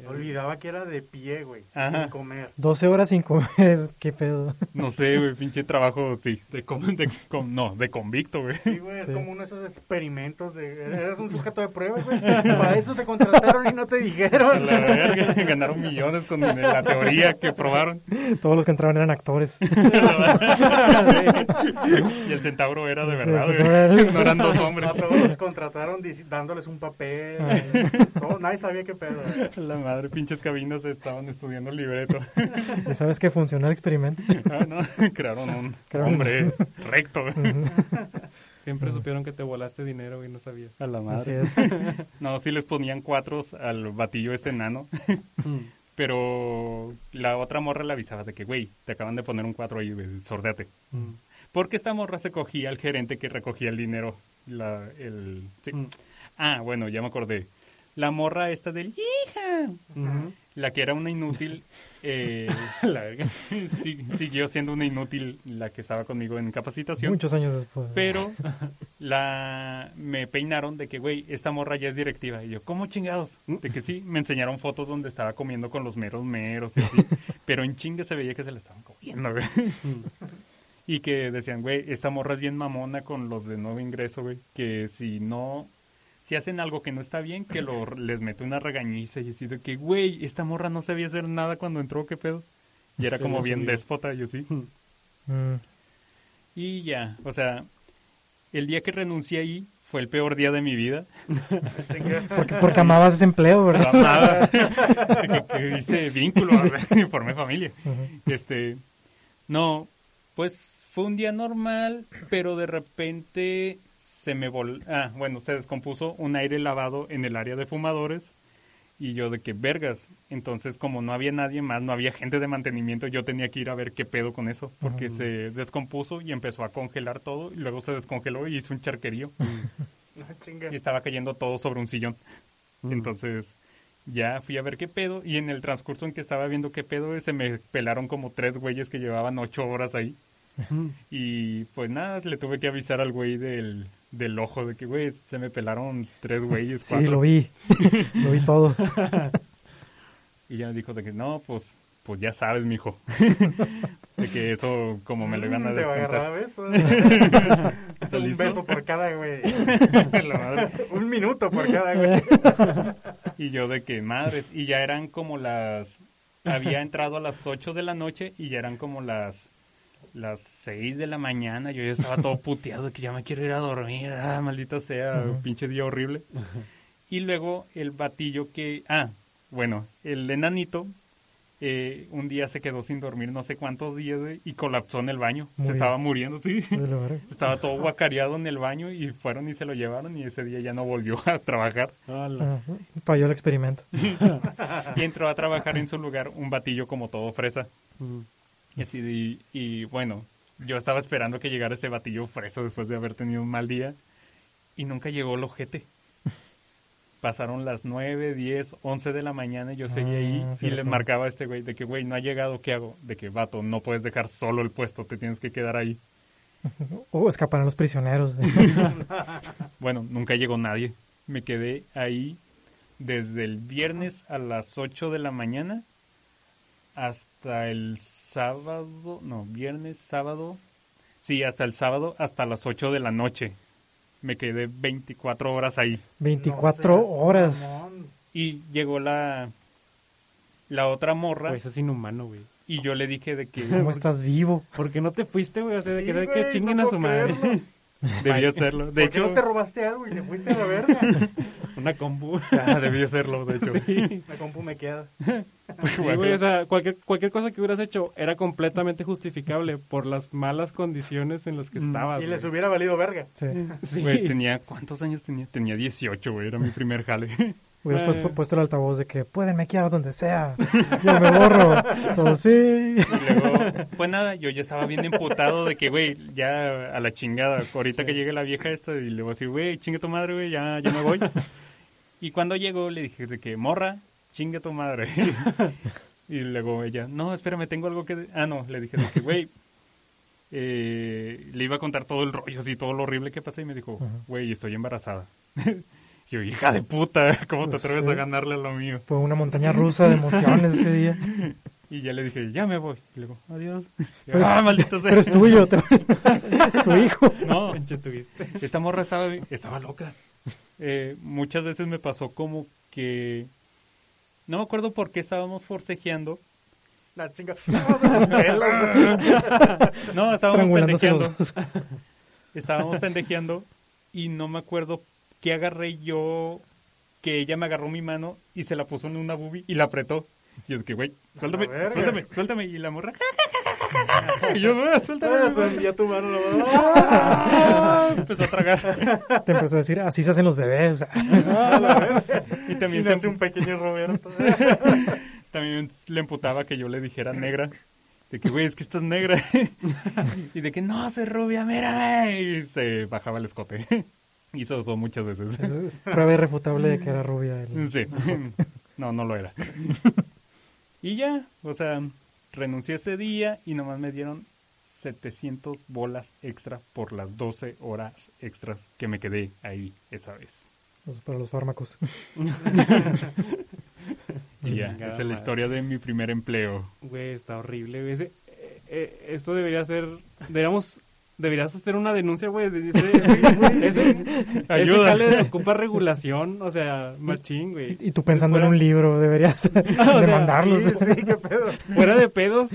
Olvidaba que era de pie, güey. Ajá. Sin comer. 12 horas sin comer, es- qué pedo. No sé, güey, pinche trabajo, sí, de, com- de com- no, de convicto, güey. Sí, güey, es Sí. como uno de esos experimentos de... Eres un sujeto de prueba, güey. Para eso te contrataron y no te dijeron. la verga, ganaron millones con la teoría que probaron. Todos los que entraban eran actores. Y el centauro era de verdad, güey. No eran dos A hombres. todos los contrataron dándoles un papel. Nadie sabía qué pedo. La madre, pinches cabinas estaban estudiando el libreto. ¿Y sabes que funcionó el experimento? Ah, no, crearon un Crearon- hombre recto. Siempre supieron que te volaste dinero y no sabías. A la Así madre. es. No, sí les ponían cuatros al batillo este enano. Pero la otra morra le avisaba de que, güey, te acaban de poner un cuatro ahí, güey, sordéate. Porque esta morra se cogía al gerente que recogía el dinero. La, el, sí. Ah, bueno, ya me acordé. La morra esta del hija. La que era una inútil, eh, la siguió siendo una inútil la que estaba conmigo en capacitación. Muchos años después. Pero la me peinaron de que, güey, esta morra ya es directiva. Y yo, ¿cómo chingados? De que sí, me enseñaron fotos donde estaba comiendo con los meros meros y así. pero en chinga se veía que se la estaban comiendo, güey. y que decían, güey, esta morra es bien mamona con los de nuevo ingreso, güey. Que si no, si hacen algo que no está bien, que lo, les mete una regañiza y así de que, güey, esta morra no sabía hacer nada cuando entró, ¿qué pedo? Y era Sí, como no bien sabía. déspota, yo sí. Mm. Y ya, o sea, el día que renuncié ahí fue el peor día de mi vida. Porque, porque amabas ese empleo, Lo ¿verdad? amaba. que, que hice vínculo, formé familia. Este, no, pues fue un día normal, pero de repente se me vol... Ah, bueno, se descompuso un aire lavado en el área de fumadores. Y yo de que vergas. Entonces, como no había nadie más, no había gente de mantenimiento, yo tenía que ir a ver qué pedo con eso. Porque se descompuso y empezó a congelar todo. Y luego se descongeló y hizo un charquerío. No, chinga. y estaba cayendo todo sobre un sillón. Entonces, ya fui a ver qué pedo. Y en el transcurso en que estaba viendo qué pedo, se me pelaron como tres güeyes que llevaban ocho horas ahí. Y pues nada, le tuve que avisar al güey del, del ojo de que, güey, se me pelaron tres güeyes. Sí, cuatro. lo vi. lo vi todo. Y ya me dijo de que no, pues, pues ya sabes, mijo. de que eso como me lo iban a Mm, Te va a descontar. agarrar a besos. ¿Estás Un beso por cada güey. Un minuto por cada güey. Y yo de que madres. Y ya eran como las... Había entrado a las 8 de la noche y ya eran como las... Las 6 de la mañana. Yo ya estaba todo puteado de que ya me quiero ir a dormir. Ah, maldita sea, pinche día horrible. Y luego el batillo que... Ah, bueno, el enanito... eh, un día se quedó sin dormir no sé cuántos días y colapsó en el baño. Muy se bien. estaba muriendo, sí. Estaba todo guacareado en el baño y fueron y se lo llevaron y ese día ya no volvió a trabajar. Ala. Ajá. Falló el experimento. Y entró a trabajar en su lugar un batillo como todo fresa. Mm. Y, así de- y bueno, yo estaba esperando que llegara ese batillo fresa después de haber tenido un mal día y nunca llegó el ojete. Pasaron las 9, 10, 11 de la mañana y yo seguía Ah, ahí sí y le recuerdo. marcaba a este güey de que, güey, no ha llegado, ¿qué hago? De que, vato, no puedes dejar solo el puesto, te tienes que quedar ahí. Oh, escaparán los prisioneros. Bueno, nunca llegó nadie. Me quedé ahí desde el viernes a las 8 de la mañana hasta el sábado, no, viernes, sábado, sí, hasta el sábado, hasta las 8 de la noche. Me quedé 24 horas ahí. 24 No seas horas. mamón. Y llegó la, la otra morra Güey, eso es inhumano, güey. y yo le dije de que ¿Cómo estás vivo? ¿Por qué no te fuiste, güey? O sea, de Sí, que, güey, que chinguen no a su madre. debía hacerlo. De ¿Por qué hecho, no te robaste algo y te fuiste a la verga? Una compu. ah, debía hacerlo, de hecho. La compu me queda. Sí, güey, o sea, cualquier, cualquier cosa que hubieras hecho era completamente justificable por las malas condiciones en las que estabas. Y les hubiera valido verga. Sí. Sí. Güey, tenía, ¿cuántos años tenía? Tenía 18, güey, era mi primer jale. Hubieras Eh. puesto, el altavoz de que pueden mequear donde sea. Yo me borro. Todo sí. Y luego, pues nada, yo ya estaba bien emputado de que, güey, ya a la chingada. Ahorita que llegue la vieja esta y le voy a decir, güey, chingue tu madre, güey, ya, ya me voy. Y cuando llegó le dije de que, morra, chingue tu madre. Y luego ella, no, espérame, tengo algo que... de-". Ah, no, le dije de que, güey, eh, le iba a contar todo el rollo, así, todo lo horrible que pasó y me dijo, güey, estoy embarazada. yo, hija de puta, ¿cómo te atreves sí. a ganarle a lo mío? Fue una montaña rusa de emociones ese día. Y ya le dije, ya me voy. Y luego, adiós. Pero es- ah, maldito sea. Pero es tuyo. te- es tu hijo. No, Pinche tuviste. esta morra estaba, estaba loca. Eh, muchas veces me pasó como que... No me acuerdo por qué estábamos forcejeando. La chinga. No, estábamos pendejeando. Estábamos pendejeando y no me acuerdo qué agarré yo, que ella me agarró mi mano y se la puso en una boobie y la apretó. Y yo de que, güey, suéltame, suéltame, suéltame. Y la morra, y yo, "Ah, suéltame. mano". Ya tu mano lo Empezó a tragar. Te empezó a decir, así se hacen los bebés. Y Y también se, nace un pequeño Roberto. también le emputaba que yo le dijera negra. De que, güey, es que estás negra. y de que, no, soy rubia, mírame. Y se bajaba el escote. Y eso usó muchas veces. Es prueba irrefutable de que era rubia. el- Sí. No, no lo era. Y ya, o sea, renuncié ese día y nomás me dieron 700 bolas extra por las 12 horas extras que me quedé ahí esa vez. pues, para los fármacos. Sí, ya, esa es la madre. historia de mi primer empleo. Güey, está horrible. Ese- eh, eh, esto debería ser. Deberíamos. Deberías hacer una denuncia, güey. de Ese, ese, ese, Ayuda. ese ocupa regulación. O sea, machín, güey. Y tú pensando en Fuera- un libro, deberías sea, demandarlos. Sí, sí, qué pedo. Fuera de pedos,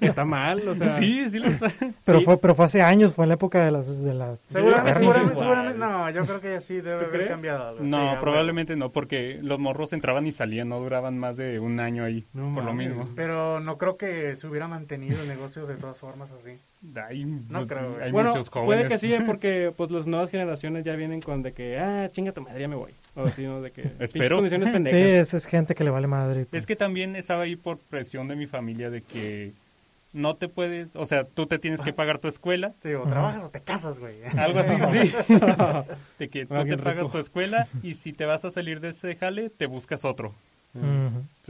está mal. O sea, Sí, sí lo está. Pero Sí. fue, pero fue hace años, fue en la época de las de la Seguramente, Sí, seguramente, seguramente. No, yo creo que sí debe haber crees? cambiado algo. No, Sí, probablemente no, porque los morros entraban y salían, no duraban más de un año ahí, No por lo mismo. Pero no creo que se hubiera mantenido el negocio de todas formas así. Hay, No pues, creo, hay Bueno, muchos puede que sí, porque pues las nuevas generaciones ya vienen con de que, ah, chinga tu madre, ya me voy. O así, ¿no? De que, Espero. condiciones Sí, pendejas. es, gente que le vale madre. pues. Es que también estaba ahí por presión de mi familia de que no te puedes, o sea, tú te tienes que pagar tu escuela, Te digo, trabajas o te casas, güey. algo así, sí. De que tú Ah, te pagas tu escuela y si te vas a salir de ese jale, te buscas otro.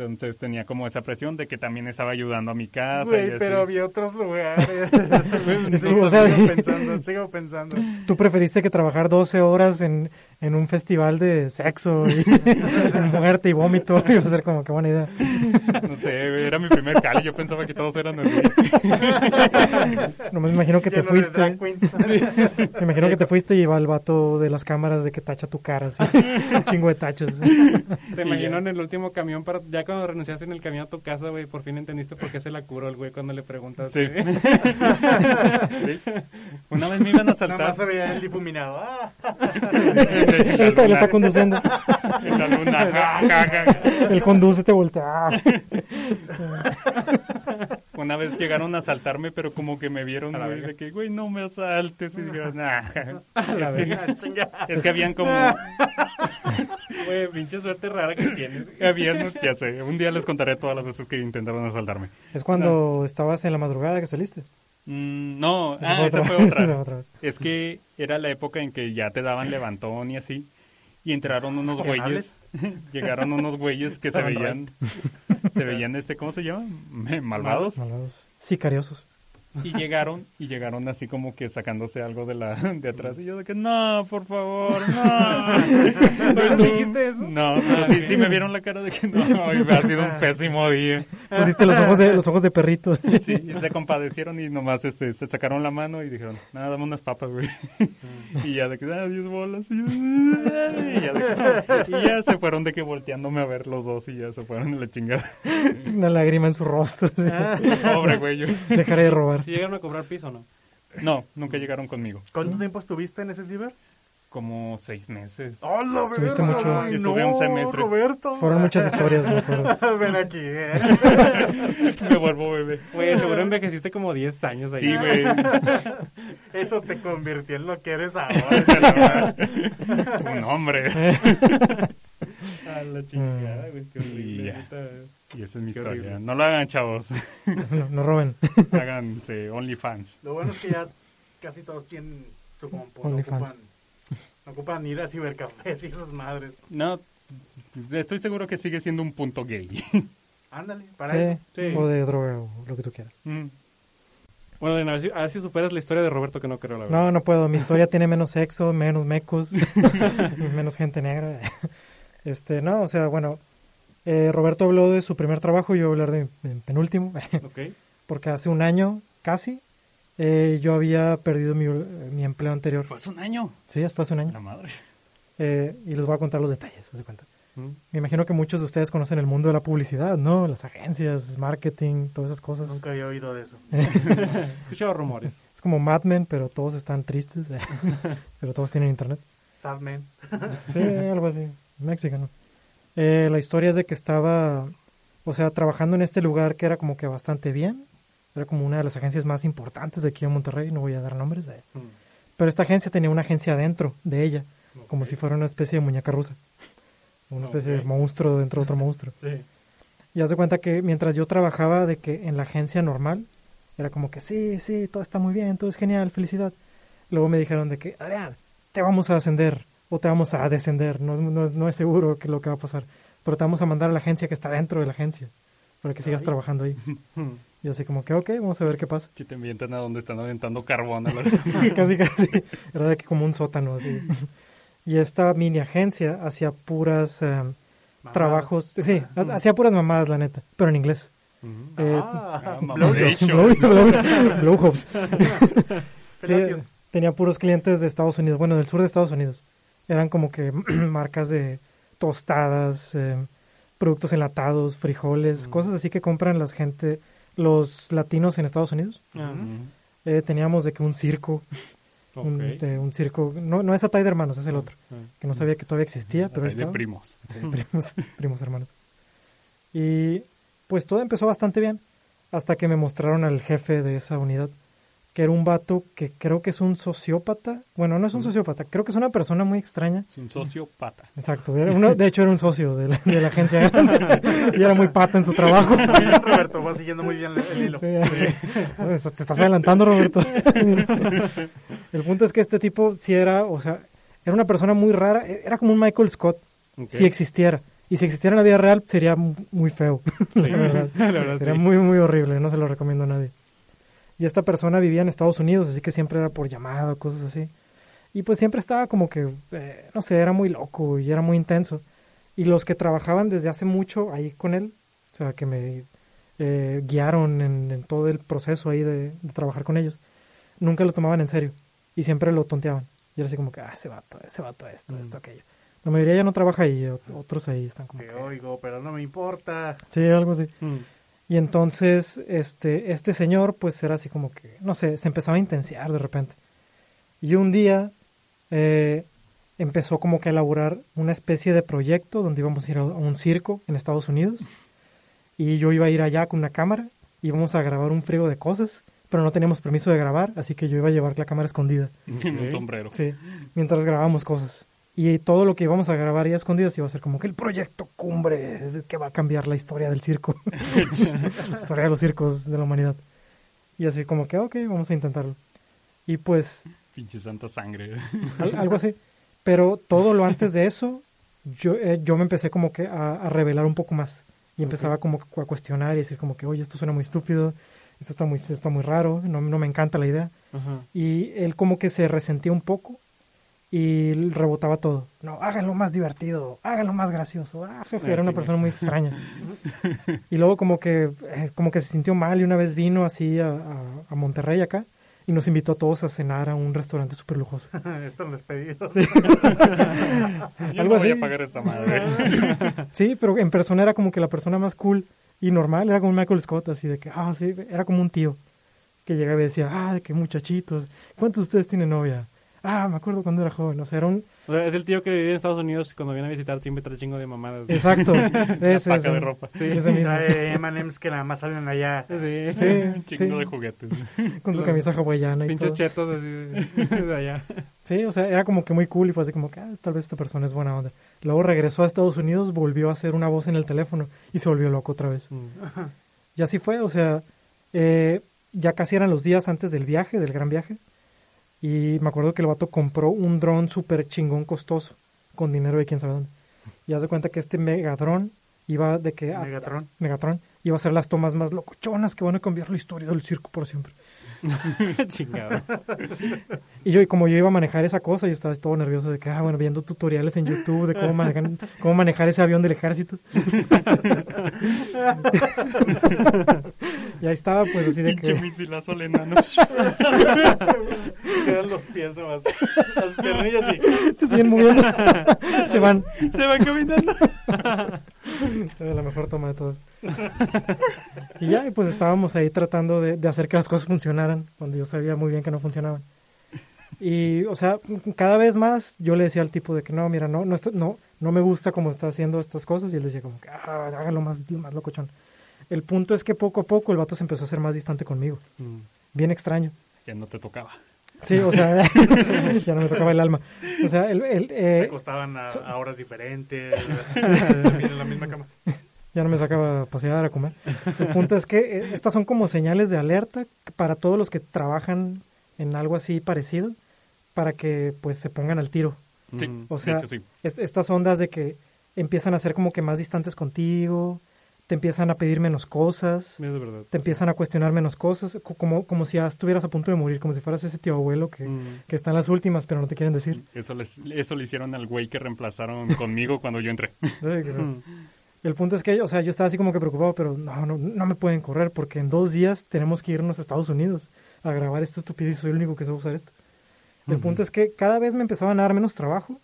Entonces tenía como esa presión de que también estaba ayudando a mi casa. y Güey, así. pero había otros lugares. Sí, sigo, o sea- sigo pensando, sigo pensando. Tú preferiste que trabajar 12 horas en, en un festival de sexo y muerte y vómito. Iba a ser como que buena idea. No sé, era mi primer cali. Yo pensaba que todos eran así. No me imagino que te Lleno fuiste. Me imagino que te fuiste y va el vato de las cámaras de que tacha tu cara. Así. Un chingo de tachos. Te imagino en el último camión, para, ya cuando renunciaste en el camión a tu casa, güey, por fin entendiste por qué se la curó el güey cuando le preguntas. Sí. Una vez me iban a Nada saltar. más se veía el difuminado. Ah. en la Él, él está luna. conduciendo. En la luna. Él conduce, te voltea. Una vez llegaron a asaltarme, pero como que me vieron, A de que, güey, no me asaltes. Y dijeron, nah. Es que, es que habían como, Güey, pinche suerte rara que tienes. habían, ya sé, un día les contaré todas las veces que intentaron asaltarme. Es cuando estabas en la madrugada que saliste. Mm, no, Esa ah, fue esa otra- fue esa fue otra. otra vez. Es que era la época en que ya te daban levantón y así. Y entraron unos güeyes, llegaron unos güeyes que se veían, se veían este, ¿cómo se llama? Malvados. Malvados. Sicariosos. Y llegaron, y llegaron así como que sacándose algo de la de atrás. Y yo de que, no, por favor, no. ¿No dijiste eso? No, pero sí, sí me vieron la cara de que no, ha sido un pésimo día. Pusiste los ojos de, los ojos de perrito. Sí, y se compadecieron y nomás este, se sacaron la mano y dijeron, nada, dame unas papas, güey. Y ya de que, ah, 10 bolas. Y, yo, y ya, de que- y ya se fueron de que volteándome a ver los dos y ya se fueron de la chingada. Una lágrima en su rostro. así. Pobre güey, yo. Dejaré de robar. Si llegaron a cobrar piso, ¿no? No, nunca llegaron conmigo. ¿Cuánto tiempo estuviste en ese ciber? Como seis meses. ¡Hola, Estuviste mucho- Estuve un semestre. Roberto. Fueron muchas historias, me acuerdo. Ven aquí. eh. Me vuelvo bebé. Güey, seguro envejeciste como 10 años ahí. Sí, güey. Eso te convirtió en lo que eres ahora. Un hombre. A la chingada, güey, qué horrible. Y esa es mi Qué historia. horrible. No lo hagan, chavos. No, no roben. Háganse OnlyFans. Lo bueno es que ya casi todos tienen su compu. No OnlyFans. ocupan, no ocupan ir a cibercafés y esas madres. No, estoy seguro que sigue siendo un punto gay. Ándale, para Sí, eso. Sí. O de droga o lo que tú quieras. Mm. Bueno, Elena, a ver, si, a ver si superas la historia de Roberto, que no creo, la verdad. No, no puedo. Mi historia tiene menos sexo, menos mecos, menos gente negra. Este, no, o sea, bueno, eh, Roberto habló de su primer trabajo, yo voy a hablar de mi penúltimo, Ok. porque hace un año casi eh, yo había perdido mi, mi empleo anterior. Fue hace un año. Sí, fue hace un año. La madre. Eh, y les voy a contar los detalles, de cuenta. Mm. Me imagino que muchos de ustedes conocen el mundo de la publicidad, ¿no? Las agencias, marketing, todas esas cosas. Nunca había oído de eso. He escuchado rumores. Es como Mad Men, pero todos están tristes, pero todos tienen internet. Sadman. Sí, algo así, mexicano. Eh, la historia es de que estaba, o sea, trabajando en este lugar que era como que bastante bien. Era como una de las agencias más importantes de aquí en Monterrey, no voy a dar nombres. eh. Mm. Pero esta agencia tenía una agencia adentro de ella, como si fuera una especie de muñeca rusa. Una especie de monstruo dentro de otro monstruo. Sí. Y haz de cuenta que mientras yo trabajaba de que en la agencia normal, era como que sí, sí, todo está muy bien, todo es genial, felicidad. Luego me dijeron de que, Adrián, te vamos a ascender o te vamos a descender, no es, no es, no es seguro que lo que va a pasar, pero te vamos a mandar a la agencia que está dentro de la agencia para que sigas Ay. trabajando ahí. Yo así como que, ok, vamos a ver qué pasa. Si te ambientan a donde están aventando carbón. a la- casi, casi. Era de que como un sótano así. Y esta mini agencia hacía puras eh, trabajos, sí, ha- hacía puras mamadas, la neta, pero en inglés. Eh, Ah, blowjobs. Blow- blow-. Sí, tenía puros clientes de Estados Unidos, bueno, del sur de Estados Unidos. Eran como que marcas de tostadas, eh, productos enlatados, frijoles, Mm. cosas así que compran las gente, los latinos en Estados Unidos. Ah. Eh, teníamos de que un circo, un, de un circo, no, no es Atay de Hermanos, es el otro, Ah. que no sabía que todavía existía, pero ahí de estaba. primos. primos, primos hermanos. Y pues todo empezó bastante bien hasta que me mostraron al jefe de esa unidad, que era un vato que creo que es un sociópata. Bueno, no es un sociópata, creo que es una persona muy extraña. Es un sociópata. Exacto, era uno- de hecho era un socio de la, de la agencia y era muy pata en su trabajo. Roberto, va siguiendo muy bien el hilo. Sí, Pues, te estás adelantando, Roberto. El punto es que este tipo sí era, o sea, era una persona muy rara, era como un Michael Scott, si existiera. Y si existiera en la vida real, sería mu- muy feo. Sí, la verdad. la verdad, sería sí. muy, muy horrible. No se lo recomiendo a nadie. Y esta persona vivía en Estados Unidos, así que siempre era por llamada, cosas así. Y pues siempre estaba como que, eh, no sé, era muy loco y era muy intenso. Y los que trabajaban desde hace mucho ahí con él, o sea, que me eh, guiaron en, en todo el proceso ahí de, de trabajar con ellos, nunca lo tomaban en serio y siempre lo tonteaban. Y era así como que, ah, ese vato, ese vato, esto, Mm. esto, aquello. La mayoría ya no trabaja ahí, ot- otros ahí están como Te que... oigo, pero no me importa. Sí, algo así. Mm. Y entonces, este, este señor, pues era así como que, no sé, se empezaba a intensiar de repente. Y un día eh, empezó como que a elaborar una especie de proyecto donde íbamos a ir a un circo en Estados Unidos. Y yo iba a ir allá con una cámara, íbamos a grabar un frigo de cosas, pero no teníamos permiso de grabar, así que yo iba a llevar la cámara escondida. En un sombrero. Sí, mientras grabábamos cosas. Y todo lo que íbamos a grabar ya escondidas iba a ser como que el proyecto cumbre que va a cambiar la historia del circo. la historia de los circos de la humanidad. Y así como que, ok, vamos a intentarlo. Y pues, Pinche santa sangre. al- algo así. Pero todo lo antes de eso, yo, eh, yo me empecé como que a, a revelar un poco más. Y empezaba como a cuestionar y decir como que, oye, esto suena muy estúpido, esto está muy, esto está muy raro, no, no me encanta la idea. Y él como que se resentía un poco y rebotaba todo. No, háganlo más divertido, háganlo más gracioso. Ah, jefe, era una persona muy extraña. Y luego como que, eh, como que se sintió mal y una vez vino así a, a- a Monterrey acá y nos invitó a todos a cenar a un restaurante súper lujoso. Están los pedidos. Yo Algo no voy así. a pagar esta madre. Sí, pero en persona era como que la persona más cool y normal, era como Michael Scott, así de que, ah, sí, era como un tío que llegaba y decía, ah, de que muchachitos, ¿cuántos de ustedes tienen novia? Ah, me acuerdo cuando era joven, o sea, era un... O sea, es el tío que vive en Estados Unidos que cuando viene a visitar siempre trae chingo de mamadas. Exacto, ese, paca ese. de ropa. Sí, ese mismo. Trae M&M's que nada más salen allá. Sí. Sí, Un chingo sí, de juguetes. con su camisa hawaiana y Pinches todo. chetos así de, allá. Sí, o sea, era como que muy cool y fue así como que, ah, tal vez esta persona es buena onda. Luego regresó a Estados Unidos, volvió a hacer una voz en el teléfono y se volvió loco otra vez. Mm. Y así fue, o sea, eh, ya casi eran los días antes del viaje, del gran viaje. Y me acuerdo que el vato compró un dron súper chingón costoso, con dinero de quién sabe dónde. Y haz de cuenta que este Megadron iba de que... a- Megatron. Megatron iba a hacer las tomas más locochonas que van a cambiar la historia del circo por siempre. Chingado. Y yo, y como yo iba a manejar esa cosa, yo estaba todo nervioso de que, ah, bueno, viendo tutoriales en YouTube de cómo manejar, cómo manejar ese avión del ejército. y ahí estaba, pues así de que, misilazo al enano. Quedan los pies nomás. Las piernillas y... se siguen moviendo, se van. Se va caminando. Era la mejor toma de todas. y ya, y pues estábamos ahí tratando de, de hacer que las cosas funcionaran, cuando yo sabía muy bien que no funcionaban. Y, o sea, cada vez más yo le decía al tipo de que no, mira, no, no, está- no, no me gusta cómo está haciendo estas cosas. Y él decía como que, ah, hágalo más, más locochón. El punto es que poco a poco el vato se empezó a hacer más distante conmigo. Mm. Bien extraño. Ya no te tocaba. Sí, o sea, ya no me tocaba el alma. O sea, el, el, eh, Se acostaban a, a horas diferentes. también en la misma cama. Ya no me sacaba a pasear, a comer. El punto es que eh, estas son como señales de alerta para todos los que trabajan en algo así parecido, para que pues se pongan al tiro. Sí. O sea, hecho, sí. es- estas ondas de que empiezan a ser como que más distantes contigo, te empiezan a pedir menos cosas, te empiezan a cuestionar menos cosas, co- como, como si ya estuvieras a punto de morir, como si fueras ese tío abuelo que, Mm. que está en las últimas, pero no te quieren decir. Eso, les, eso le hicieron al güey que reemplazaron conmigo cuando yo entré. Mm. El punto es que, o sea, yo estaba así como que preocupado, pero no, no, no me pueden correr porque en dos días tenemos que irnos a Estados Unidos a grabar esta estupidez y soy el único que sabe usar esto. El punto es que cada vez me empezaban a dar menos trabajo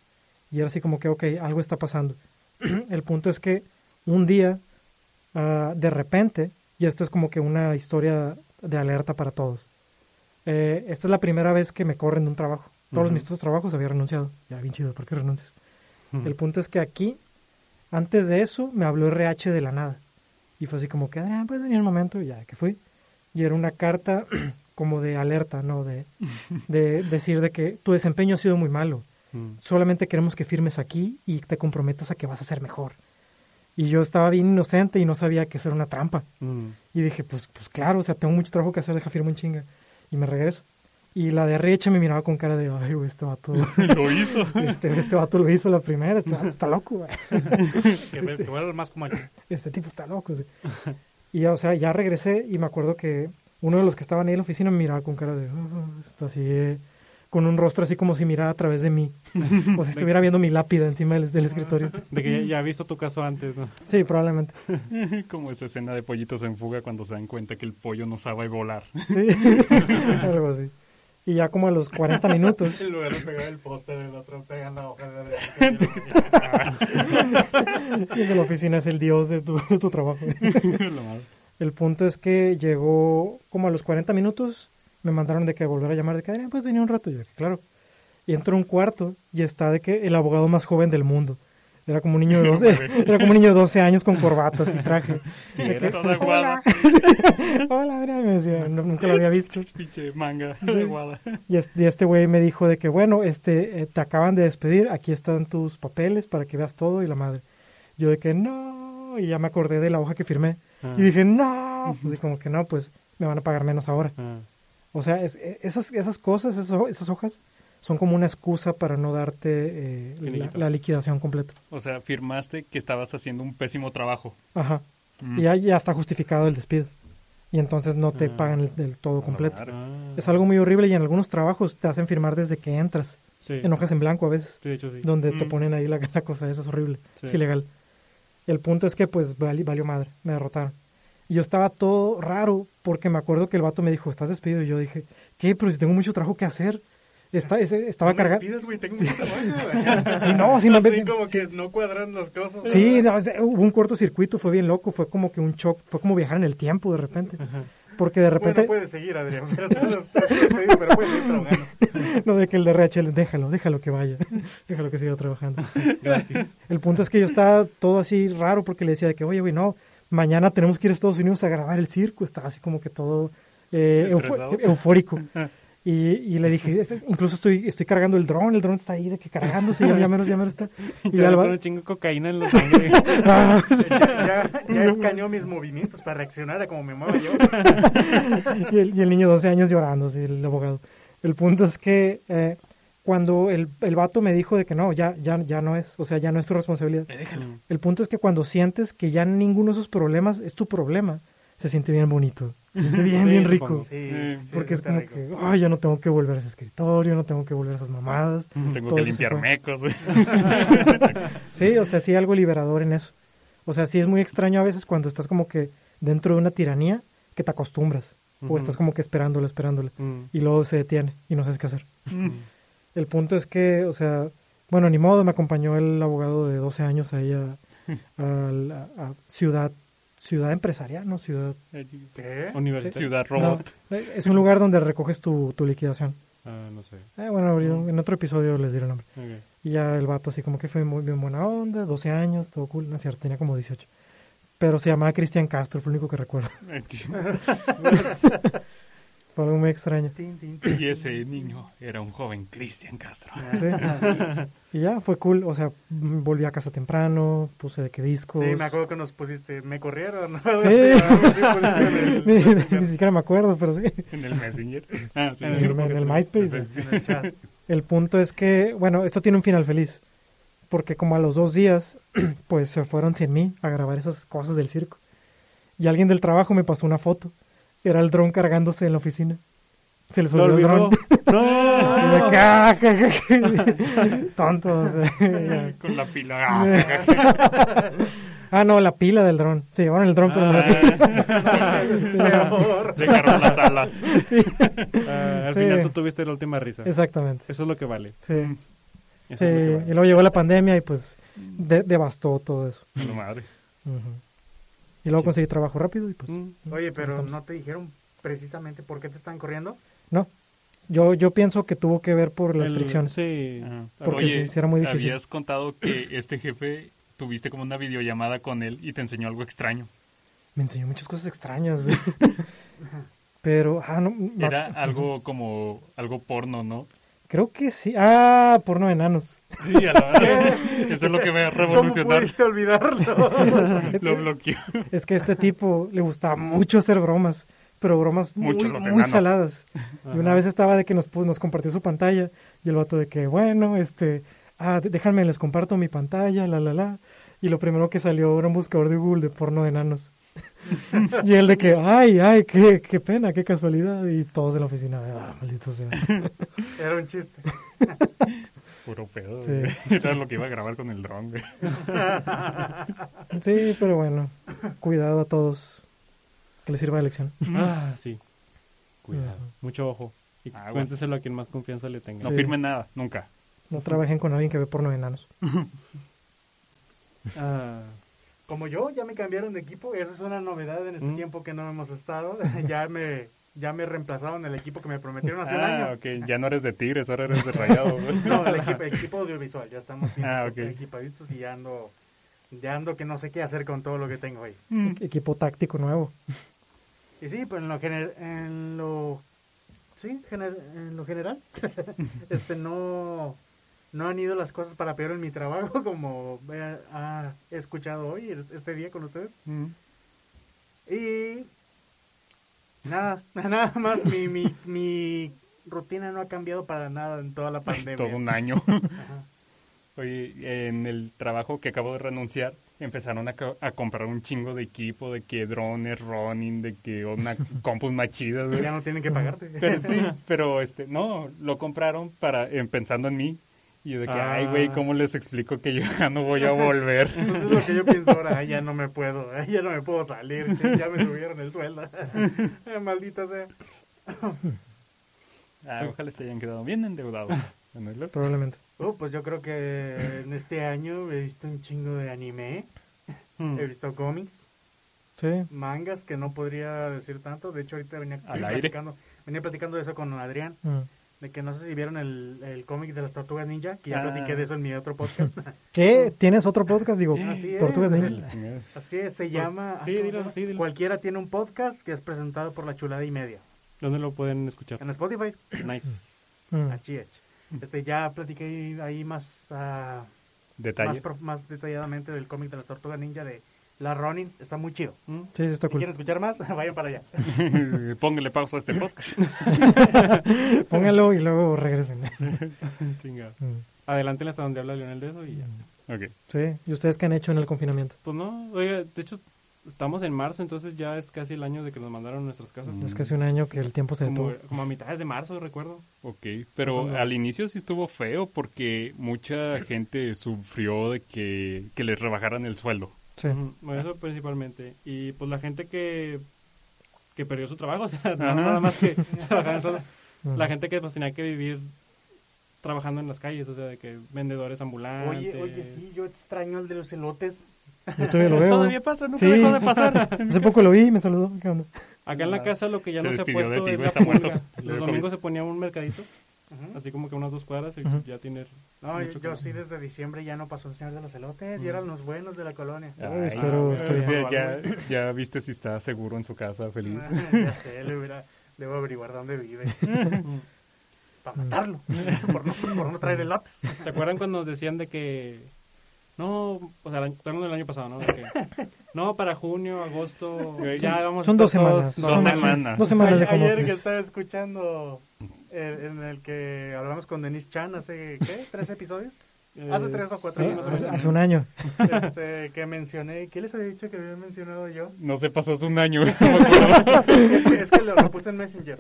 y era así como que, ok, algo está pasando. el punto es que un día, ah, de repente, y esto es como que una historia de alerta para todos, eh, esta es la primera vez que me corren de un trabajo. Todos mis otros trabajos había renunciado. Ya, bien chido, ¿por qué renuncias? El punto es que aquí, antes de eso, me habló RH de la nada. Y fue así como que, Adrián, puedes venir un momento, y ya que fui. Y era una carta como de alerta, ¿no? De, de decir de que tu desempeño ha sido muy malo. Mm. Solamente queremos que firmes aquí y te comprometas a que vas a ser mejor. Y yo estaba bien inocente y no sabía que eso era una trampa. Mm. Y dije, pues, pues claro, o sea, tengo mucho trabajo que hacer, deja firmo en chinga. Y me regreso. Y la de derecha me miraba con cara de, ay, güey, este vato, Lo hizo. este, este vato lo hizo la primera, este vato está loco, güey. Más como este tipo está loco. sí. Y ya, o sea, ya regresé y me acuerdo que uno de los que estaban ahí en la oficina me miraba con cara de, "Ah", está así, eh, con un rostro así como si mirara a través de mí. o si estuviera viendo mi lápida encima del, del escritorio. De que ya, ya ha visto tu caso antes, ¿no? Sí, probablemente. Como esa escena de pollitos en fuga cuando se dan cuenta que el pollo no sabe volar. Sí, algo así. Y ya como a los 40 minutos, En lugar de pegar el póster, el otro pega la hoja de y el de la oficina es el dios de tu, de tu trabajo. El punto es que llegó como a los 40 minutos, me mandaron de que volver a llamar, de que Adrián, pues venía un rato. Y yo, claro. Y entro a un cuarto y está de que el abogado más joven del mundo. Era como un niño de 12, era como un niño de 12 años con corbatas y traje. Sí, De que, era toda aguada. Hola, Adrián, me decía, no- nunca lo había visto. Pinche manga de aguada. Y este, y este güey me dijo de que, bueno, este, eh, te acaban de despedir, aquí están tus papeles para que veas todo y la madre. Yo de que, no, y ya me acordé de la hoja que firmé. Ah. Y dije, no, pues, y como que no, pues me van a pagar menos ahora. Ah. O sea, es- e- esas, esas cosas, esas, esas hojas, son como una excusa para no darte eh, la, liquidación completa. O sea, firmaste que estabas haciendo un pésimo trabajo. Ajá. Mm. Y ya, ya está justificado el despido. Y entonces no te Ah. pagan el, todo completo. Ah. Es algo muy horrible y en algunos trabajos te hacen firmar desde que entras. Sí. En hojas en blanco a veces. Sí, de hecho sí. donde te Mm. ponen ahí la, la cosa esa es horrible, Sí. es ilegal. El punto es que pues vali- valió madre, me derrotaron. Y yo estaba todo raro porque me acuerdo que el vato me dijo, estás despedido. Y yo dije, ¿qué? Pero si tengo mucho trabajo que hacer. Está, estaba cargando. despides, güey, tengo mucho trabajo. Sí, no, sí, no, Así como que no cuadran las cosas. Sí, no, o sea, hubo un cortocircuito, fue bien loco, fue como que un shock, fue como viajar en el tiempo de repente. Porque de repente, Bueno, puedes seguir, Adrián. Pero, pero puedes seguir trabajando. no de que el de RHL, déjalo, déjalo que vaya, déjalo que siga trabajando. El punto es que yo estaba todo así raro porque le decía de que, oye, güey, no, mañana tenemos que ir a Estados Unidos a grabar el circo. Estaba así como que todo eh, eufórico. Y, y le dije, "Este- incluso estoy, estoy cargando el dron, el dron está ahí de que cargándose, ya, ya menos, ya menos está. Y ya el va- un chingo de cocaína en los. Ah, Ya, ya escaneó mis movimientos para reaccionar a como me muevo yo. y, el, y el niño de 12 años llorando, así, el abogado. El punto es que eh, cuando el, el vato me dijo de que no, ya, ya, ya no es, o sea, ya no es tu responsabilidad. El punto es que cuando sientes que ya ninguno de esos problemas es tu problema, se siente bien bonito. Se siente bien, Sí, bien rico. Sí, sí, Porque es como rico. que, ay, ya no tengo que volver a ese escritorio, no tengo que volver a esas mamadas. Tengo Todo que limpiar fue. mecos. güey. Sí, o sea, sí algo liberador en eso. O sea, sí es muy extraño a veces cuando estás como que dentro de una tiranía que te acostumbras. O estás como que esperándola, esperándola. Mm. Y luego se detiene y no sabes qué hacer. El punto es que, o sea, bueno, ni modo, me acompañó el abogado de 12 años ahí a, a a ciudad, ciudad empresarial, ¿no? Ciudad. ¿Qué? Universidad. Ciudad Robot. No, eh, es un lugar donde recoges tu, tu liquidación. Ah, no sé. Eh, bueno, en otro episodio les diré el nombre. Ok. Y ya el vato así como que fue muy bien buena onda, 12 años, todo cool, no es cierto, tenía como 18. Pero se llamaba Cristian Castro, fue lo único que recuerdo. Fue algo muy extraño. Y ese niño era un joven Cristian Castro. Sí. Y ya fue cool, o sea, volví a casa temprano, puse de que discos. Sí, me acuerdo que nos pusiste, me corrieron. Sí. en el- ni, ni siquiera me acuerdo, pero sí. En el Messenger. Ah, sí, En sí, el, en MySpace. en el chat. El punto es que, bueno, esto tiene un final feliz. Porque como a los dos días, pues se fueron sin mí a grabar esas cosas del circo. Y alguien del trabajo me pasó una foto. Era el dron cargándose en la oficina. Se les olvidó el dron. ¡No! quedé, "Ah, ja, ja, ja". Tontos. Con la pila. Ah, ah, no, la pila del dron. Se llevaron el dron, pero no la pila. Peor. Le agarró las alas. Sí, Ah, al Sí. final tú tuviste la última risa. exactamente. Eso es lo que vale. Sí. Eso Sí, es lo que y luego llegó la pandemia y pues de- devastó todo eso. No, madre. Ujú. Y luego Sí. conseguí trabajo rápido y pues... Mm. Oye, ahí pero estamos. no te dijeron precisamente por qué te están corriendo. No, yo, yo pienso que tuvo que ver por las El- fricciones. Sí. Ajá. Porque Oye, sí, era muy difícil. habías contado que este jefe tuviste como una videollamada con él y te enseñó algo extraño. Me enseñó muchas cosas extrañas. Pero, ah, no, no, Era algo como algo porno, ¿no? Creo que sí. Ah, porno de enanos. Sí, a la verdad. Eso es lo que va a ¿Cómo pudiste olvidarlo? Lo bloqueó. Es que a este tipo le gustaba mucho hacer bromas, pero bromas muy, saladas. Y una vez estaba de que nos, pu- nos compartió su pantalla y el vato de que, bueno, este, ah, déjame, les comparto mi pantalla, la, la, la. Y lo primero que salió era un buscador de Google de porno de enanos. y él de que, ay, ay, qué, qué pena, qué casualidad. Y todos en la oficina, ah, maldito sea. Era un chiste. Puro pedo. Sí. Era lo que iba a grabar con el dron. Sí, pero bueno, cuidado a todos. Que les sirva de lección. Ah, sí. Cuidado. Mucho ojo. Y Aguas. cuénteselo a quien más confianza le tenga. No Sí. firmen nada, nunca. No trabajen con alguien que ve porno de enanos. Ah, Como yo, ya me cambiaron de equipo. Esa es una novedad en este Mm. tiempo que no hemos estado. ya me ya me reemplazaron el equipo que me prometieron hace un Ah, año. ok. Ya no eres de Tigres, ahora eres de Rayado. güey. No, el equipo, el equipo audiovisual. Ya estamos bien Ah, ok. equipaditos y ya ando, ya ando que no sé qué hacer con todo lo que tengo ahí. Equipo táctico nuevo. Y sí, pues en lo, gener- en lo sí, gener- en lo general, este no no han ido las cosas para peor en mi trabajo como eh, ha escuchado hoy este día con ustedes. Mm. Y nada, nada más mi, mi, mi rutina no ha cambiado para nada en toda la pandemia. Todo un año. Ajá. Oye, en el trabajo que acabo de renunciar, empezaron a, co- a comprar un chingo de equipo, de que drones, running, de que una compus más chida. Ya no tienen que pagarte. Pero sí, pero este, no, lo compraron para, en- pensando en mí. Y de que, ay, güey, Ah. ¿cómo les explico que yo ya no voy a volver? Entonces lo que yo pienso ahora, "Ay, ya no me puedo, ay, ya no me puedo salir, ya me subieron el sueldo. Eh, Maldita sea. Ah, ojalá se hayan quedado bien endeudados. Luego- Probablemente. Uh, pues yo creo que en este año he visto un chingo de anime, mm. he visto cómics, Sí. mangas que no podría decir tanto. De hecho, ahorita venía, Al aire. platicando, venía platicando de eso con Adrián, Mm. De que no sé si vieron el, el cómic de las tortugas ninja, que ya Ah. platiqué de eso en mi otro podcast. ¿Qué? ¿Tienes otro podcast? Digo, Así es. Tortugas Ninja. La chingada. Así es, se llama... sí, ah, ¿cómo dilo, sí, dilo. Cualquiera tiene un podcast que es presentado por la chulada y media. ¿Dónde lo pueden escuchar? En Spotify, Nice. Mm. así es. Este, ya platiqué ahí más, Detalle. pro- más detalladamente del cómic de las tortugas ninja de La Ronin. Está muy chido. Mm. Sí, está Si cool. quieren escuchar más, vayan para allá. Póngale pausa a este podcast. Póngalo y luego regresen. Chinga. Mm. Adelante hasta donde habla Leonel de eso y ya. Ok. Sí. ¿Y ustedes qué han hecho en el confinamiento? Pues no, oiga, de hecho, estamos en marzo, entonces ya es casi el año de que nos mandaron a nuestras casas. Es casi un año que el tiempo se Como, detuvo. como a mitades de marzo, recuerdo. Ok, pero al inicio sí estuvo feo porque mucha gente sufrió de que, que les rebajaran el sueldo. Sí. Bueno, eso principalmente. Y pues la gente que, que perdió su trabajo, o sea, Ajá. nada más que trabajaban solo. La gente que pues tenía que vivir trabajando en las calles, o sea, de que vendedores ambulantes. Oye, oye, sí, yo extraño el de los elotes. Yo todavía lo veo. pasa, Sí. Hace poco lo vi y me saludó. ¿Qué onda? Acá en la casa lo que ya Se no se ha de puesto ti, es la Los domingos se ponía un mercadito, Así como que unas dos cuadras y ya tiene No, yo, mucho yo sí desde diciembre ya no pasó el señor de los elotes y eran los buenos de la colonia. Ay, espero ah, esté sí, bien. ya, ya viste si está seguro en su casa, feliz. ya sé, le hubiera, debo averiguar dónde vive. Para matarlo, por no, por no traer elotes. ¿Se acuerdan cuando nos decían de que no, o sea, del año pasado, ¿no? No, para junio, agosto, ya vamos a Son dos semanas. Dos Son- semanas. Dos semanas de home Ayer que estaba escuchando eh, en el que hablamos con Denise Chan hace, ¿qué? ¿Tres episodios? Hace tres o cuatro Sí, años. hace, hace un año. Este, que mencioné, ¿qué les había dicho que había mencionado yo? No se pasó hace un año. es, que, es que lo, lo puse en Messenger.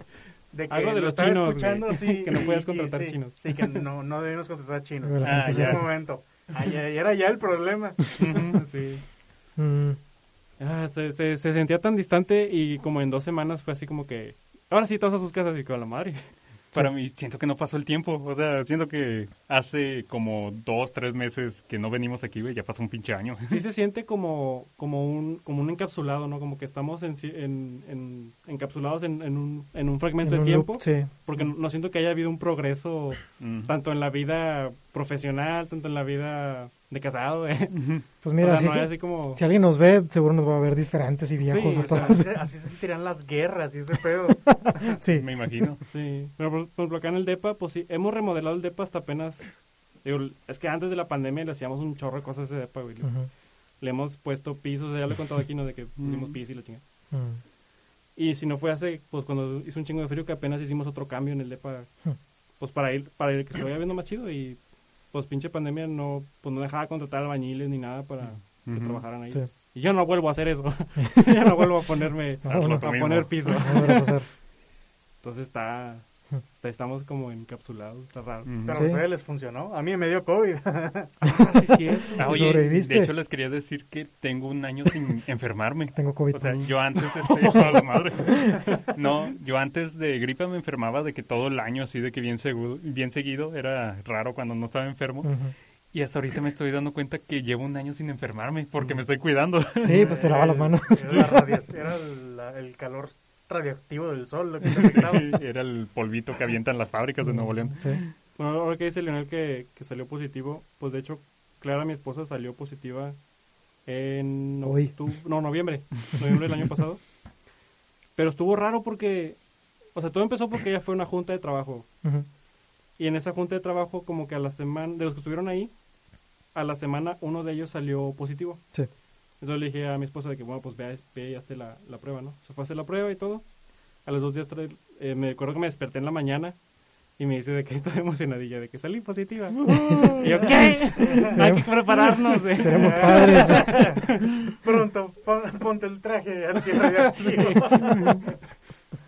De que Algo de lo los estaba chinos, escuchando, sí, Que no puedes contratar y sí, chinos. Sí, que no, no debemos contratar chinos. Ah, en se- ya. ese momento. Ah, ya, ya era ya el problema. Sí. Mm, Ah, se, se, se sentía tan distante y como en dos semanas fue así como que, ahora sí, todos a sus casas y con la madre. Para mí, siento que no pasó el tiempo. O sea, siento que hace como dos, tres meses que no venimos aquí, güey, ya pasó un pinche año. Sí se siente como, como, un, como un encapsulado, ¿no? Como que estamos en, en, en- encapsulados en, en un, en un fragmento en de un loop, tiempo. Sí. Porque no siento que haya habido un progreso Mm. tanto en la vida profesional, tanto en la vida de casado, ¿eh? Pues mira, o sea, si, no si- es así como... si alguien nos ve, seguro nos va a ver diferentes y viejos Sí, a o sea, todos. Así, así se sentirán las guerras y ese pedo. Sí. Me imagino. Sí, pero por, por ejemplo acá en el DEPA, pues sí, hemos remodelado el DEPA hasta apenas... Digo, es que antes de la pandemia le hacíamos un chorro de cosas a ese DEPA, güey. Le- hemos puesto pisos, ya le he contado aquí, ¿no? De que pusimos pisos y la chingada. Y si no fue hace, pues cuando hizo un chingo de frío, que apenas hicimos otro cambio en el DEPA, pues para ir, para ir que se vaya viendo más chido. Y pues pinche pandemia no, pues no dejaba contratar albañiles ni nada para que trabajaran ahí. Sí. Y yo no vuelvo a hacer eso. ya no vuelvo a ponerme, No, a, no. a poner piso. No volverá a pasar. Entonces está- estamos como encapsulados, está raro. Pero Sí. a ustedes les funcionó. A mí me dio COVID. Ah, sí. Ah, ¿Y oye, sobreviviste? de hecho les quería decir que tengo un año sin enfermarme. Tengo COVID. O sea, yo antes, este, toda la madre. No, yo antes de gripe me enfermaba de que todo el año, así de que bien, seguro, bien seguido, era raro cuando no estaba enfermo. Y hasta ahorita me estoy dando cuenta que llevo un año sin enfermarme porque me estoy cuidando. Sí, pues te lava las manos. Era, la radiación- era el, la- el calor radioactivo del sol lo que. Sí, era el polvito que avientan las fábricas de Nuevo León. Sí. Bueno, ahora que dice Leonel que, que salió positivo, pues de hecho, Clara, mi esposa, salió positiva en Hoy. no, noviembre, noviembre del año pasado. Pero estuvo raro porque, o sea, todo empezó porque ella fue a una junta de trabajo. Y en esa junta de trabajo, como que a la semana, de los que estuvieron ahí, a la semana uno de ellos salió positivo. Sí. Entonces le dije a mi esposa de que, bueno, pues vea, ve y hazte la, la prueba, ¿no? Se fue a hacer la prueba y todo. A los dos días, tra- eh, me acuerdo que me desperté en la mañana y me dice de que estaba emocionadilla, de que salí positiva. y yo, ¿qué? Hay que prepararnos. eh". Seremos padres. Pronto, pon- ponte el traje antirradiactivo.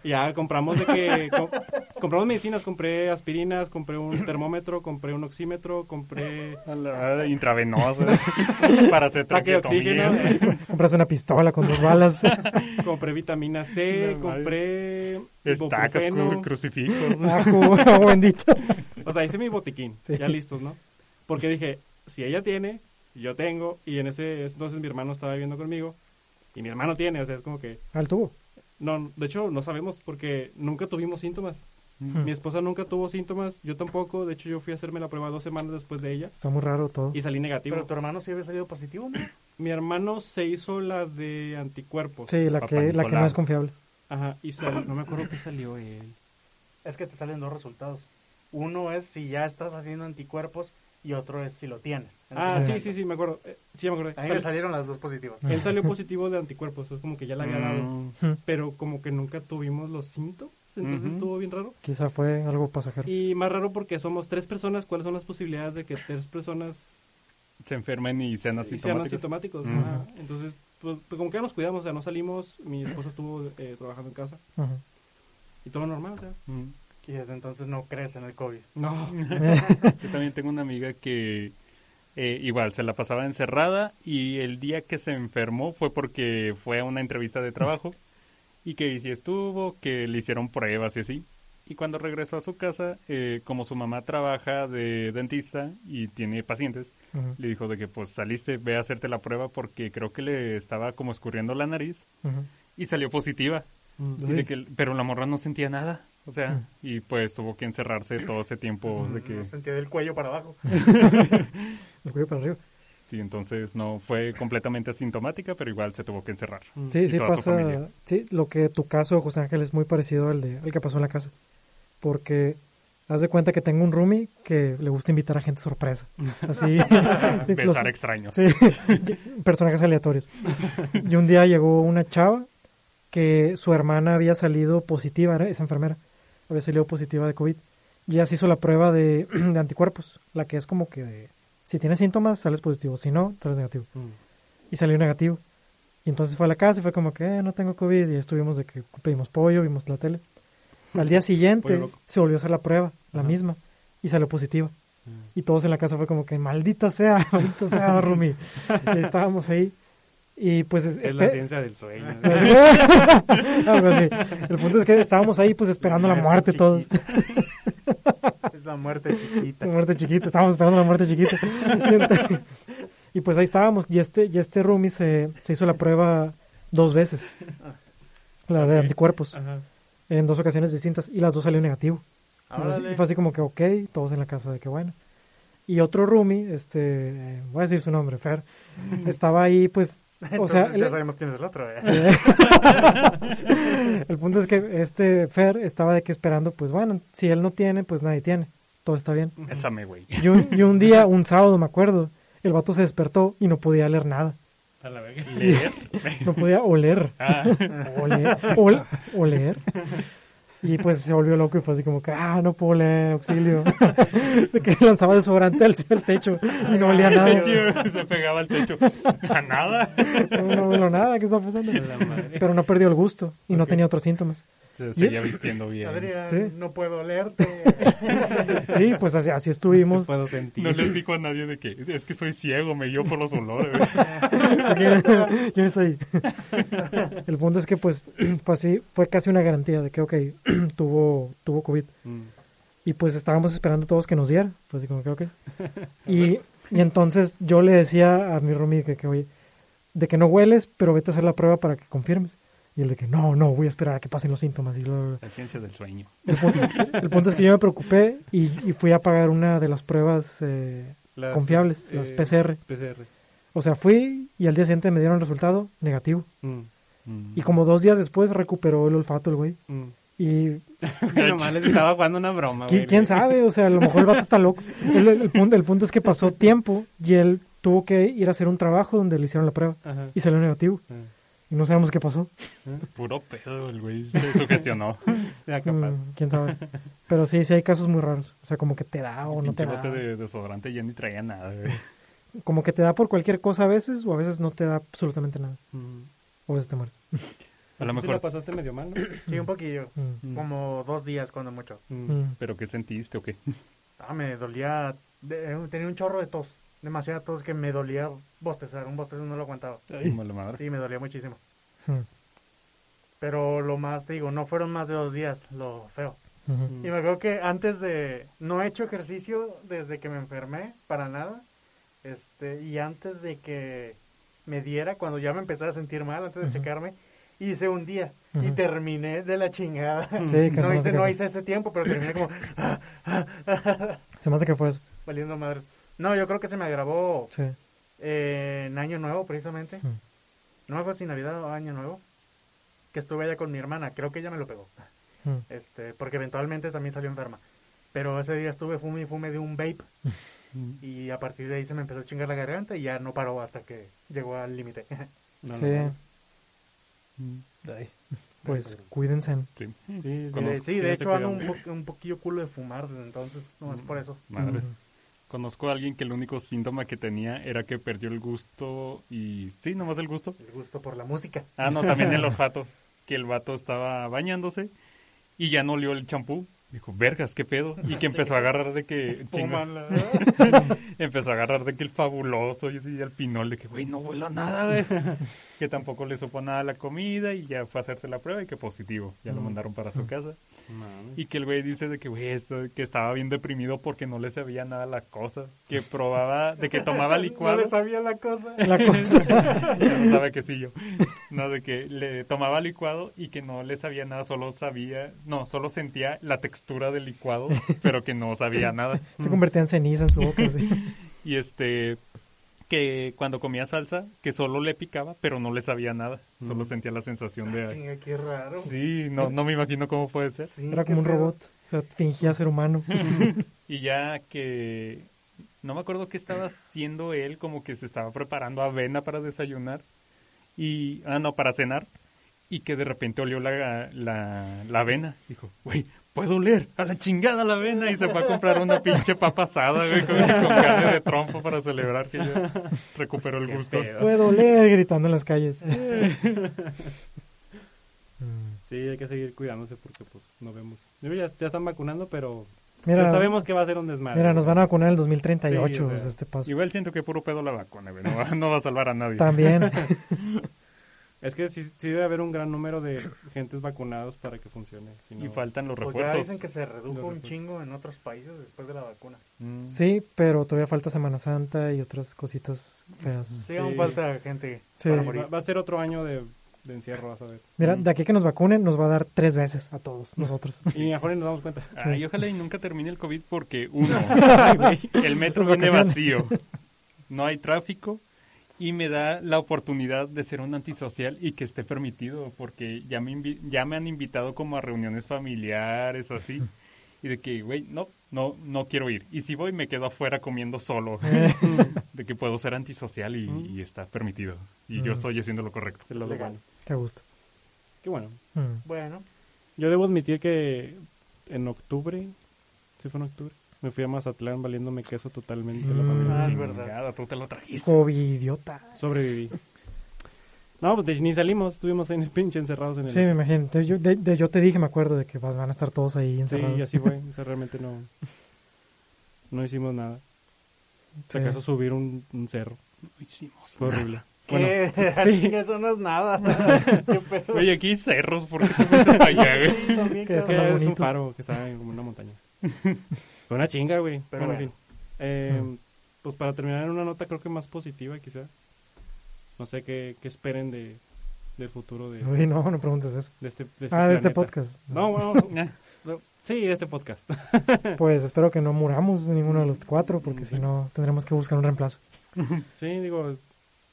Ya compramos de que com- compramos medicinas, compré aspirinas, compré un termómetro, compré un oxímetro, compré intravenosa para hacer Taque de traqueotomía. oxígeno. Compras una pistola con dos balas. compré vitamina C, No, compré Estacas, cru- crucifijos. Ajo, agua bendita. O sea, hice mi botiquín, Sí. ya listos, ¿no? Porque dije, si ella tiene, yo tengo, y en ese entonces mi hermano estaba viviendo conmigo, y mi hermano tiene, o sea, es como que, Al tubo. No, de hecho no sabemos porque nunca tuvimos síntomas. Hmm. Mi esposa nunca tuvo síntomas, yo tampoco, de hecho yo fui a hacerme la prueba dos semanas después de ella Está muy raro todo. y salí negativo. Pero tu hermano sí había salido positivo, ¿no? Mi hermano se hizo la de anticuerpos. Sí, la que, la que no es confiable. Ajá, y sal- no me acuerdo qué salió él. Es que te salen dos resultados. Uno es si ya estás haciendo anticuerpos y otro es si lo tienes. en Ah, ese sí, sí, sí, me acuerdo. Eh, sí, me acuerdo. A mí Sal- me salieron las dos positivas. Él salió positivo de anticuerpos, es como que ya le había dado. Mm, pero como que nunca tuvimos los síntomas, entonces Ujú. estuvo bien raro. Quizá fue algo pasajero. Y más raro porque somos tres personas, ¿cuáles son las posibilidades de que tres personas se enfermen y sean sí sean asintomáticos. asintomáticos? Ujú. Ajá. Entonces, pues, pues como que ya nos cuidamos, o sea, no salimos, mi esposa estuvo eh, trabajando en casa y todo normal, o sea. Mm. Y desde entonces no crees en el COVID. No. Yo también tengo una amiga que eh, igual se la pasaba encerrada y el día que se enfermó fue porque fue a una entrevista de trabajo y que sí estuvo, que le hicieron pruebas y así. Y cuando regresó a su casa, eh, como su mamá trabaja de dentista y tiene pacientes, le dijo de que pues saliste, ve a hacerte la prueba porque creo que le estaba como escurriendo la nariz y salió positiva. Y de que, pero la morra no sentía nada. O sea, y pues tuvo que encerrarse todo ese tiempo de que... Sentía del cuello para abajo. El cuello para arriba. Sí, entonces no fue completamente asintomática, pero igual se tuvo que encerrar. Sí, Y sí pasa. Sí, lo que tu caso, José Ángel, es muy parecido al, de, al que pasó en la casa. Porque haz de cuenta que tengo un roomie que le gusta invitar a gente sorpresa. Así. los- Besar extraños. Sí, personajes aleatorios. Y un día llegó una chava que su hermana había salido positiva, era esa enfermera, había salido positiva de COVID. Y ella se hizo la prueba de, de anticuerpos, la que es como que de, si tienes síntomas sales positivo, si no, sales negativo. Y salió negativo. Y entonces fue a la casa y fue como que "Eh, no tengo COVID y estuvimos de que pedimos pollo, vimos la tele. Al día siguiente se volvió a hacer la prueba, la Ajá. misma, y salió positiva. Y todos en la casa fue como que maldita sea, maldita sea, Rumi. Estábamos ahí. Y pues es, Es la ciencia del sueño. El punto es que estábamos ahí pues esperando la muerte todos. Es la muerte chiquita. La muerte chiquita, estábamos esperando la muerte chiquita. Y, pues ahí estábamos. Y este, y este Rumi se, se hizo la prueba dos veces. La de anticuerpos. Ajá. En dos ocasiones distintas. Y las dos salió negativo. Y fue así- Órale. Y fue así como que, ok, todos en la casa de que bueno. Y otro roomie, este, eh, voy a decir su nombre, Fer, estaba ahí, pues, o sea, ya el, sabemos quién es el otro. ¿eh? el punto es que este Fer estaba de que esperando, pues bueno, si él no tiene, pues nadie tiene, todo está bien. Bésame, güey. Y un, y un día, un sábado, me acuerdo, el vato se despertó y no podía leer nada. A la verga. Leer. no podía oler. Ah, Oler. ol- oler. Y pues se volvió loco y fue así como que, ah, no puedo oler, auxilio. De que lanzaba desodorante al, al techo y no olía nada. se pegaba al techo. A nada. No, no nada, ¿qué está pasando? Pero no perdió el gusto y no tenía otros síntomas. Se seguía vistiendo bien. Adrián, Sí. no puedo olerte. Sí, pues así, así estuvimos. puedo sentir. No les dijo a nadie de que es que soy ciego, me guío por los olores. ¿Quién, quién está ahí? El punto es que pues, pues sí, fue casi una garantía de que, ok, tuvo, tuvo COVID. Mm. Y pues estábamos esperando todos que nos diera. Pues así como que, ok. Y, y entonces yo le decía a mi roomie que, que, oye, de que no hueles, pero vete a hacer la prueba para que confirmes. Y él de que, no, no, voy a esperar a que pasen los síntomas. Y La ciencia del sueño. el, punto, el punto es que yo me preocupé y, y fui a pagar una de las pruebas eh, Las, confiables, eh, las PCR. PCR. O sea, fui y al día siguiente me dieron resultado negativo. Mm. Mm. Y como dos días después recuperó el olfato el güey. Mm. Y Nomás les estaba jugando una broma, ¿qui- güey. quién sabe, o sea, a lo mejor el vato está loco. El, el- el punto, el punto es que pasó tiempo y él tuvo que ir a hacer un trabajo donde le hicieron la prueba Ajá. y salió negativo. Ah. Y no sabemos qué pasó. Puro pedo, el güey se sugestionó. Ya capaz. Mm, quién sabe. Pero sí, sí hay casos muy raros. O sea, como que te da o no te da. bote de desodorante ya ni traía nada, güey. Como que te da por cualquier cosa a veces o a veces no te da absolutamente nada. Mm. O a veces te mueres. A lo Sí mejor, la pasaste medio mal, ¿no? Sí, un poquillo. Mm, Como dos días, cuando mucho. ¿pero qué sentiste o qué? Ah, me dolía. de- tenía un chorro de tos. Demasiada tos que me dolía bostezar. Un bostezo no lo aguantaba. Madre. Sí, me dolía muchísimo. Mm, Pero lo más, te digo, no fueron más de dos días, lo feo. Y me acuerdo que antes de... No he hecho ejercicio desde que me enfermé, para nada. Este, y antes de que me diera, cuando ya me empezaba a sentir mal, antes de checarme, hice un día. Y terminé de la chingada. Sí, que no, hice, no hice ese tiempo, pero terminé como Se me hace que fue eso. valiendo madre. No, yo creo que se me agravó Sí. Eh, en Año Nuevo, precisamente. Mm. No me acuerdo si Navidad o Año Nuevo. Que estuve allá con mi hermana. Creo que ella me lo pegó. Mm. este Porque eventualmente también salió enferma. Pero ese día estuve fume y fume de un vape. Y a partir de ahí se me empezó a chingar la garganta y ya no paró hasta que llegó al límite. No, Sí. no, Mm. Ay, Pues cuídense. sí. Sí, Conozco- sí, sí, de hecho ando un, po- un poquillo culo de fumar desde entonces. No es por eso. Madres. Mm. Conozco a alguien que el único síntoma que tenía era que perdió el gusto y... Sí, nomás el gusto. El gusto por la música. Ah, no, también el olfato. Que el vato estaba bañándose y ya no olió el champú. Dijo, vergas, qué pedo. Y que empezó a agarrar de que... La- empezó a agarrar de que el fabuloso y así el pinol de que, güey, no huelo a nada, güey. que tampoco le supo nada a la comida y ya fue a hacerse la prueba y que positivo. Ya lo mandaron para su casa. Y que el güey dice de que, güey, esto, que estaba bien deprimido porque no le sabía nada la cosa. Que probaba, de que tomaba licuado. No le sabía la cosa. La cosa. ya no sabe que sí yo. No, de que le tomaba licuado y que no le sabía nada, solo sabía, no, solo sentía la textura del licuado, pero que no sabía nada. Se convertía en ceniza en su boca. sí. Y este, que cuando comía salsa, que solo le picaba, pero no le sabía nada. Solo sentía la sensación de... Chinga, qué raro. Sí, no, no me imagino cómo puede ser. Sí, Era como un robot. O sea, fingía ser humano. Y ya que no me acuerdo qué estaba haciendo él, como que se estaba preparando avena para desayunar y ah no, para cenar y que de repente olió la, la, la avena. Dijo, güey, puedo oler a la chingada la avena y se fue a comprar una pinche papa asada, güey, con, con carne de trompo para celebrar que ya recuperó el gusto. Puedo leer gritando en las calles. Sí, hay que seguir cuidándose porque pues no vemos. Ya, ya están vacunando, pero Mira, ya sabemos que va a ser un desmadre. mira, nos van a vacunar en el 2038, Sí, o sea, este paso. Igual siento que puro pedo la vacuna, güey, no va, no va a salvar a nadie. También. Es que sí, sí debe haber un gran número de gentes vacunados para que funcione. si no- Y faltan los Pues ya refuerzos. dicen que se redujo un refuerzos. chingo en otros países después de la vacuna. Mm. Sí, pero todavía falta Semana Santa y otras cositas feas. Sí, aún falta gente Sí. para Va, morir. va a ser otro año de, de encierro, vas a ver. Mira, de aquí que nos vacunen nos va a dar tres veces a todos nosotros. Y mejor nos damos cuenta. Ay, ojalá y nunca termine el COVID porque, uno, el metro viene vacío, no hay tráfico y me da la oportunidad de ser un antisocial y que esté permitido porque ya me, invi- ya me han invitado como a reuniones familiares o así. Y de que, güey, no, no, no quiero ir. Y si voy, me quedo afuera comiendo solo. de que puedo ser antisocial y, y está permitido. Y yo estoy haciendo lo correcto. Es lo Legal. legal. Qué gusto. Qué bueno. Mm. Bueno, Yo debo admitir que en octubre, ¿sí fue en octubre? Me fui a Mazatlán valiéndome queso totalmente la Mm. familia. Ah, es verdad. tú te lo trajiste. Covidiota. Sobreviví. No, pues de- ni salimos, estuvimos en el pinche encerrados en el... Sí, me imagino. Yo, de- de- yo te dije, me acuerdo de que vas- van a estar todos ahí Sí, encerrados. y así fue. O sea, realmente no... No hicimos nada. Si Sí. acaso subir un, un cerro. Lo hicimos. Fue horrible. Bueno, ¿qué? sí. Eso no es nada. ¿Qué pedo? Oye, aquí hay cerros, ¿por qué te metes allá, güey? Sí, también, Que es que es un bonitos. faro que está en como una montaña. Fue una chinga, güey. Pero Bueno, en fin. Eh, Mm. Pues para terminar en una nota creo que más positiva, quizá. No sé qué, qué esperen de, del futuro de, Uy, no, no preguntes eso. de este, de este Ah, de este podcast. No, bueno, no, no, sí, de este podcast. Pues espero que no muramos ninguno de los cuatro, porque si no tendremos que buscar un reemplazo. Sí, digo,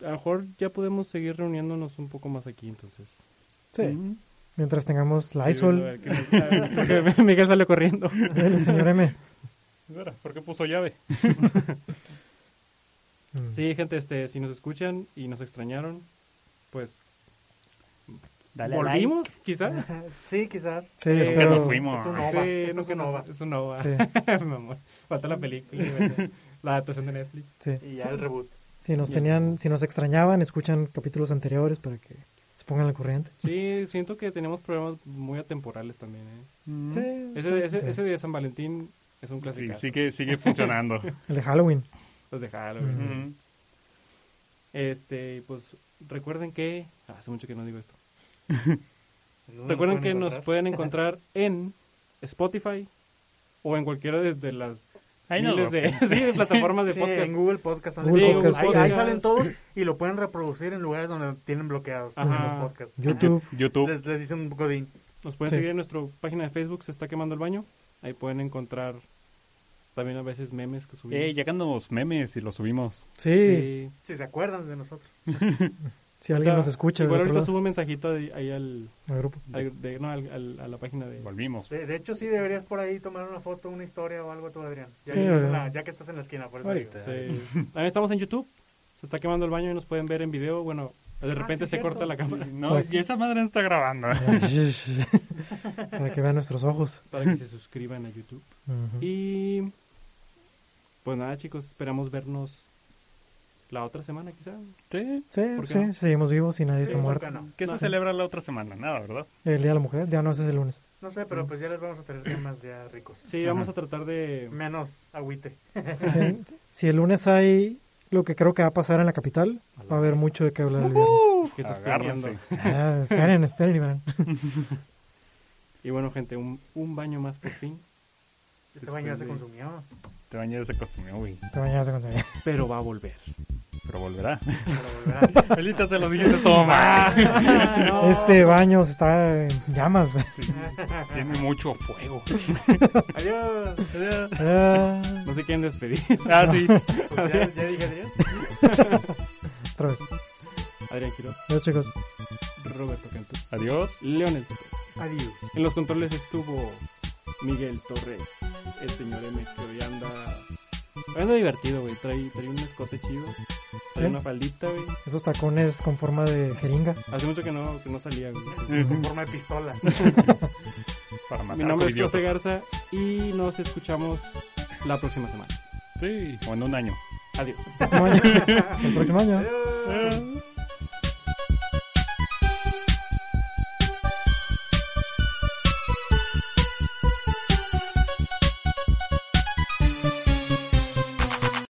a lo mejor ya podemos seguir reuniéndonos un poco más aquí, entonces. Sí. Mientras tengamos Sí, que- creo que Miguel salió corriendo. el señor M. ¿Por qué puso llave? Sí, gente, este, si nos escuchan y nos extrañaron, pues Dale a volvimos, quizá. Sí, quizás. Sí, Eh, Ya nos fuimos. Es un Nova. Sí, Esto es un Nova. Es un Nova. Sí. Mi amor. Falta la película, la adaptación de Netflix. sí. Y ya el reboot. Si nos tenían, si nos extrañaban, escuchan capítulos anteriores para que se pongan al corriente. Sí, siento que tenemos problemas muy atemporales también. ¿eh? Mm. Sí, Ese, ese, sí. ese de San Valentín es un Sí, clásico. sigue, sigue funcionando. El de Halloween. Los de Halloween. sí. Este, pues recuerden que. hace mucho que no digo esto. ¿Dónde Recuerden que nos pueden encontrar en Spotify o en cualquiera de, de las Ahí miles de, sí, de plataformas de Sí, podcast. en Google Podcast. Google Sí, Podcast, ahí, sí. ahí salen todos y lo pueden reproducir en lugares donde tienen bloqueados Ajá. los podcasts. YouTube. YouTube. Les, les hice un godín. Nos pueden Sí. seguir en nuestra página de Facebook, se está quemando el baño. Ahí pueden encontrar también a veces memes que subimos. Eh, llegándonos memes y los subimos. Sí, Sí. Si se acuerdan de nosotros. si alguien nos escucha Igual ahorita lado, subo un mensajito de- ahí al, al grupo. al- de- no, al- al- a la página de... Volvimos. De, de hecho, sí deberías por ahí tomar una foto, una historia o algo tú, Adrián. Ya, Sí, que, estás en la- ya que estás en la esquina, por eso Ahorita. digo. Sí. También estamos en YouTube. Se está quemando el baño y nos pueden ver en video. Bueno, de Ah, repente sí, se cierto. corta la cámara No, y esa madre no está grabando. para que vean nuestros ojos. para que se suscriban a YouTube. Ujú. Y pues nada, chicos, esperamos vernos la otra semana quizá. Sí. Sí, ¿Por qué sí, no? seguimos vivos y nadie está muerto. ¿por qué no? ¿Qué No. se celebra la otra semana? Nada, ¿verdad? El Día de la Mujer, ya no, ese es el lunes. No sé, pero pues ya les vamos a traer temas ya ricos. Sí, vamos a tratar de... Menos agüite. Si el lunes hay lo que creo que va a pasar en la capital, va a haber mucho de qué hablar el viernes. que estás Agárrense. Ah, esperen, esperen y verán. Y bueno, gente, un, un baño más por fin. Este Después baño ya se de- consumió. Te bañas se costumió, güey. Esta mañana se consumía. Pero va a volver. Pero volverá. Pero volverá. Ahorita se lo dijiste todo mal. Este baño está en llamas. Tiene mucho fuego. Adiós. Ah, No se quieren despedir. Ah, sí. Pues ya, ya dije adiós. otra vez. Adrián Quiroz, Adiós, chicos. Roberto Cantú, Adiós. Leones. Adiós. En los controles estuvo Miguel Torres, el señor M, que hoy anda... anda divertido, güey. Trae, trae un escote chido. Trae una faldita, güey. Esos tacones con forma de jeringa. Hace mucho que no, que no salía, güey. Con forma de pistola. Para matar Mi nombre es. José Garza y nos escuchamos la próxima semana. Sí, o en un año. Adiós. El próximo año. El próximo año. Adiós.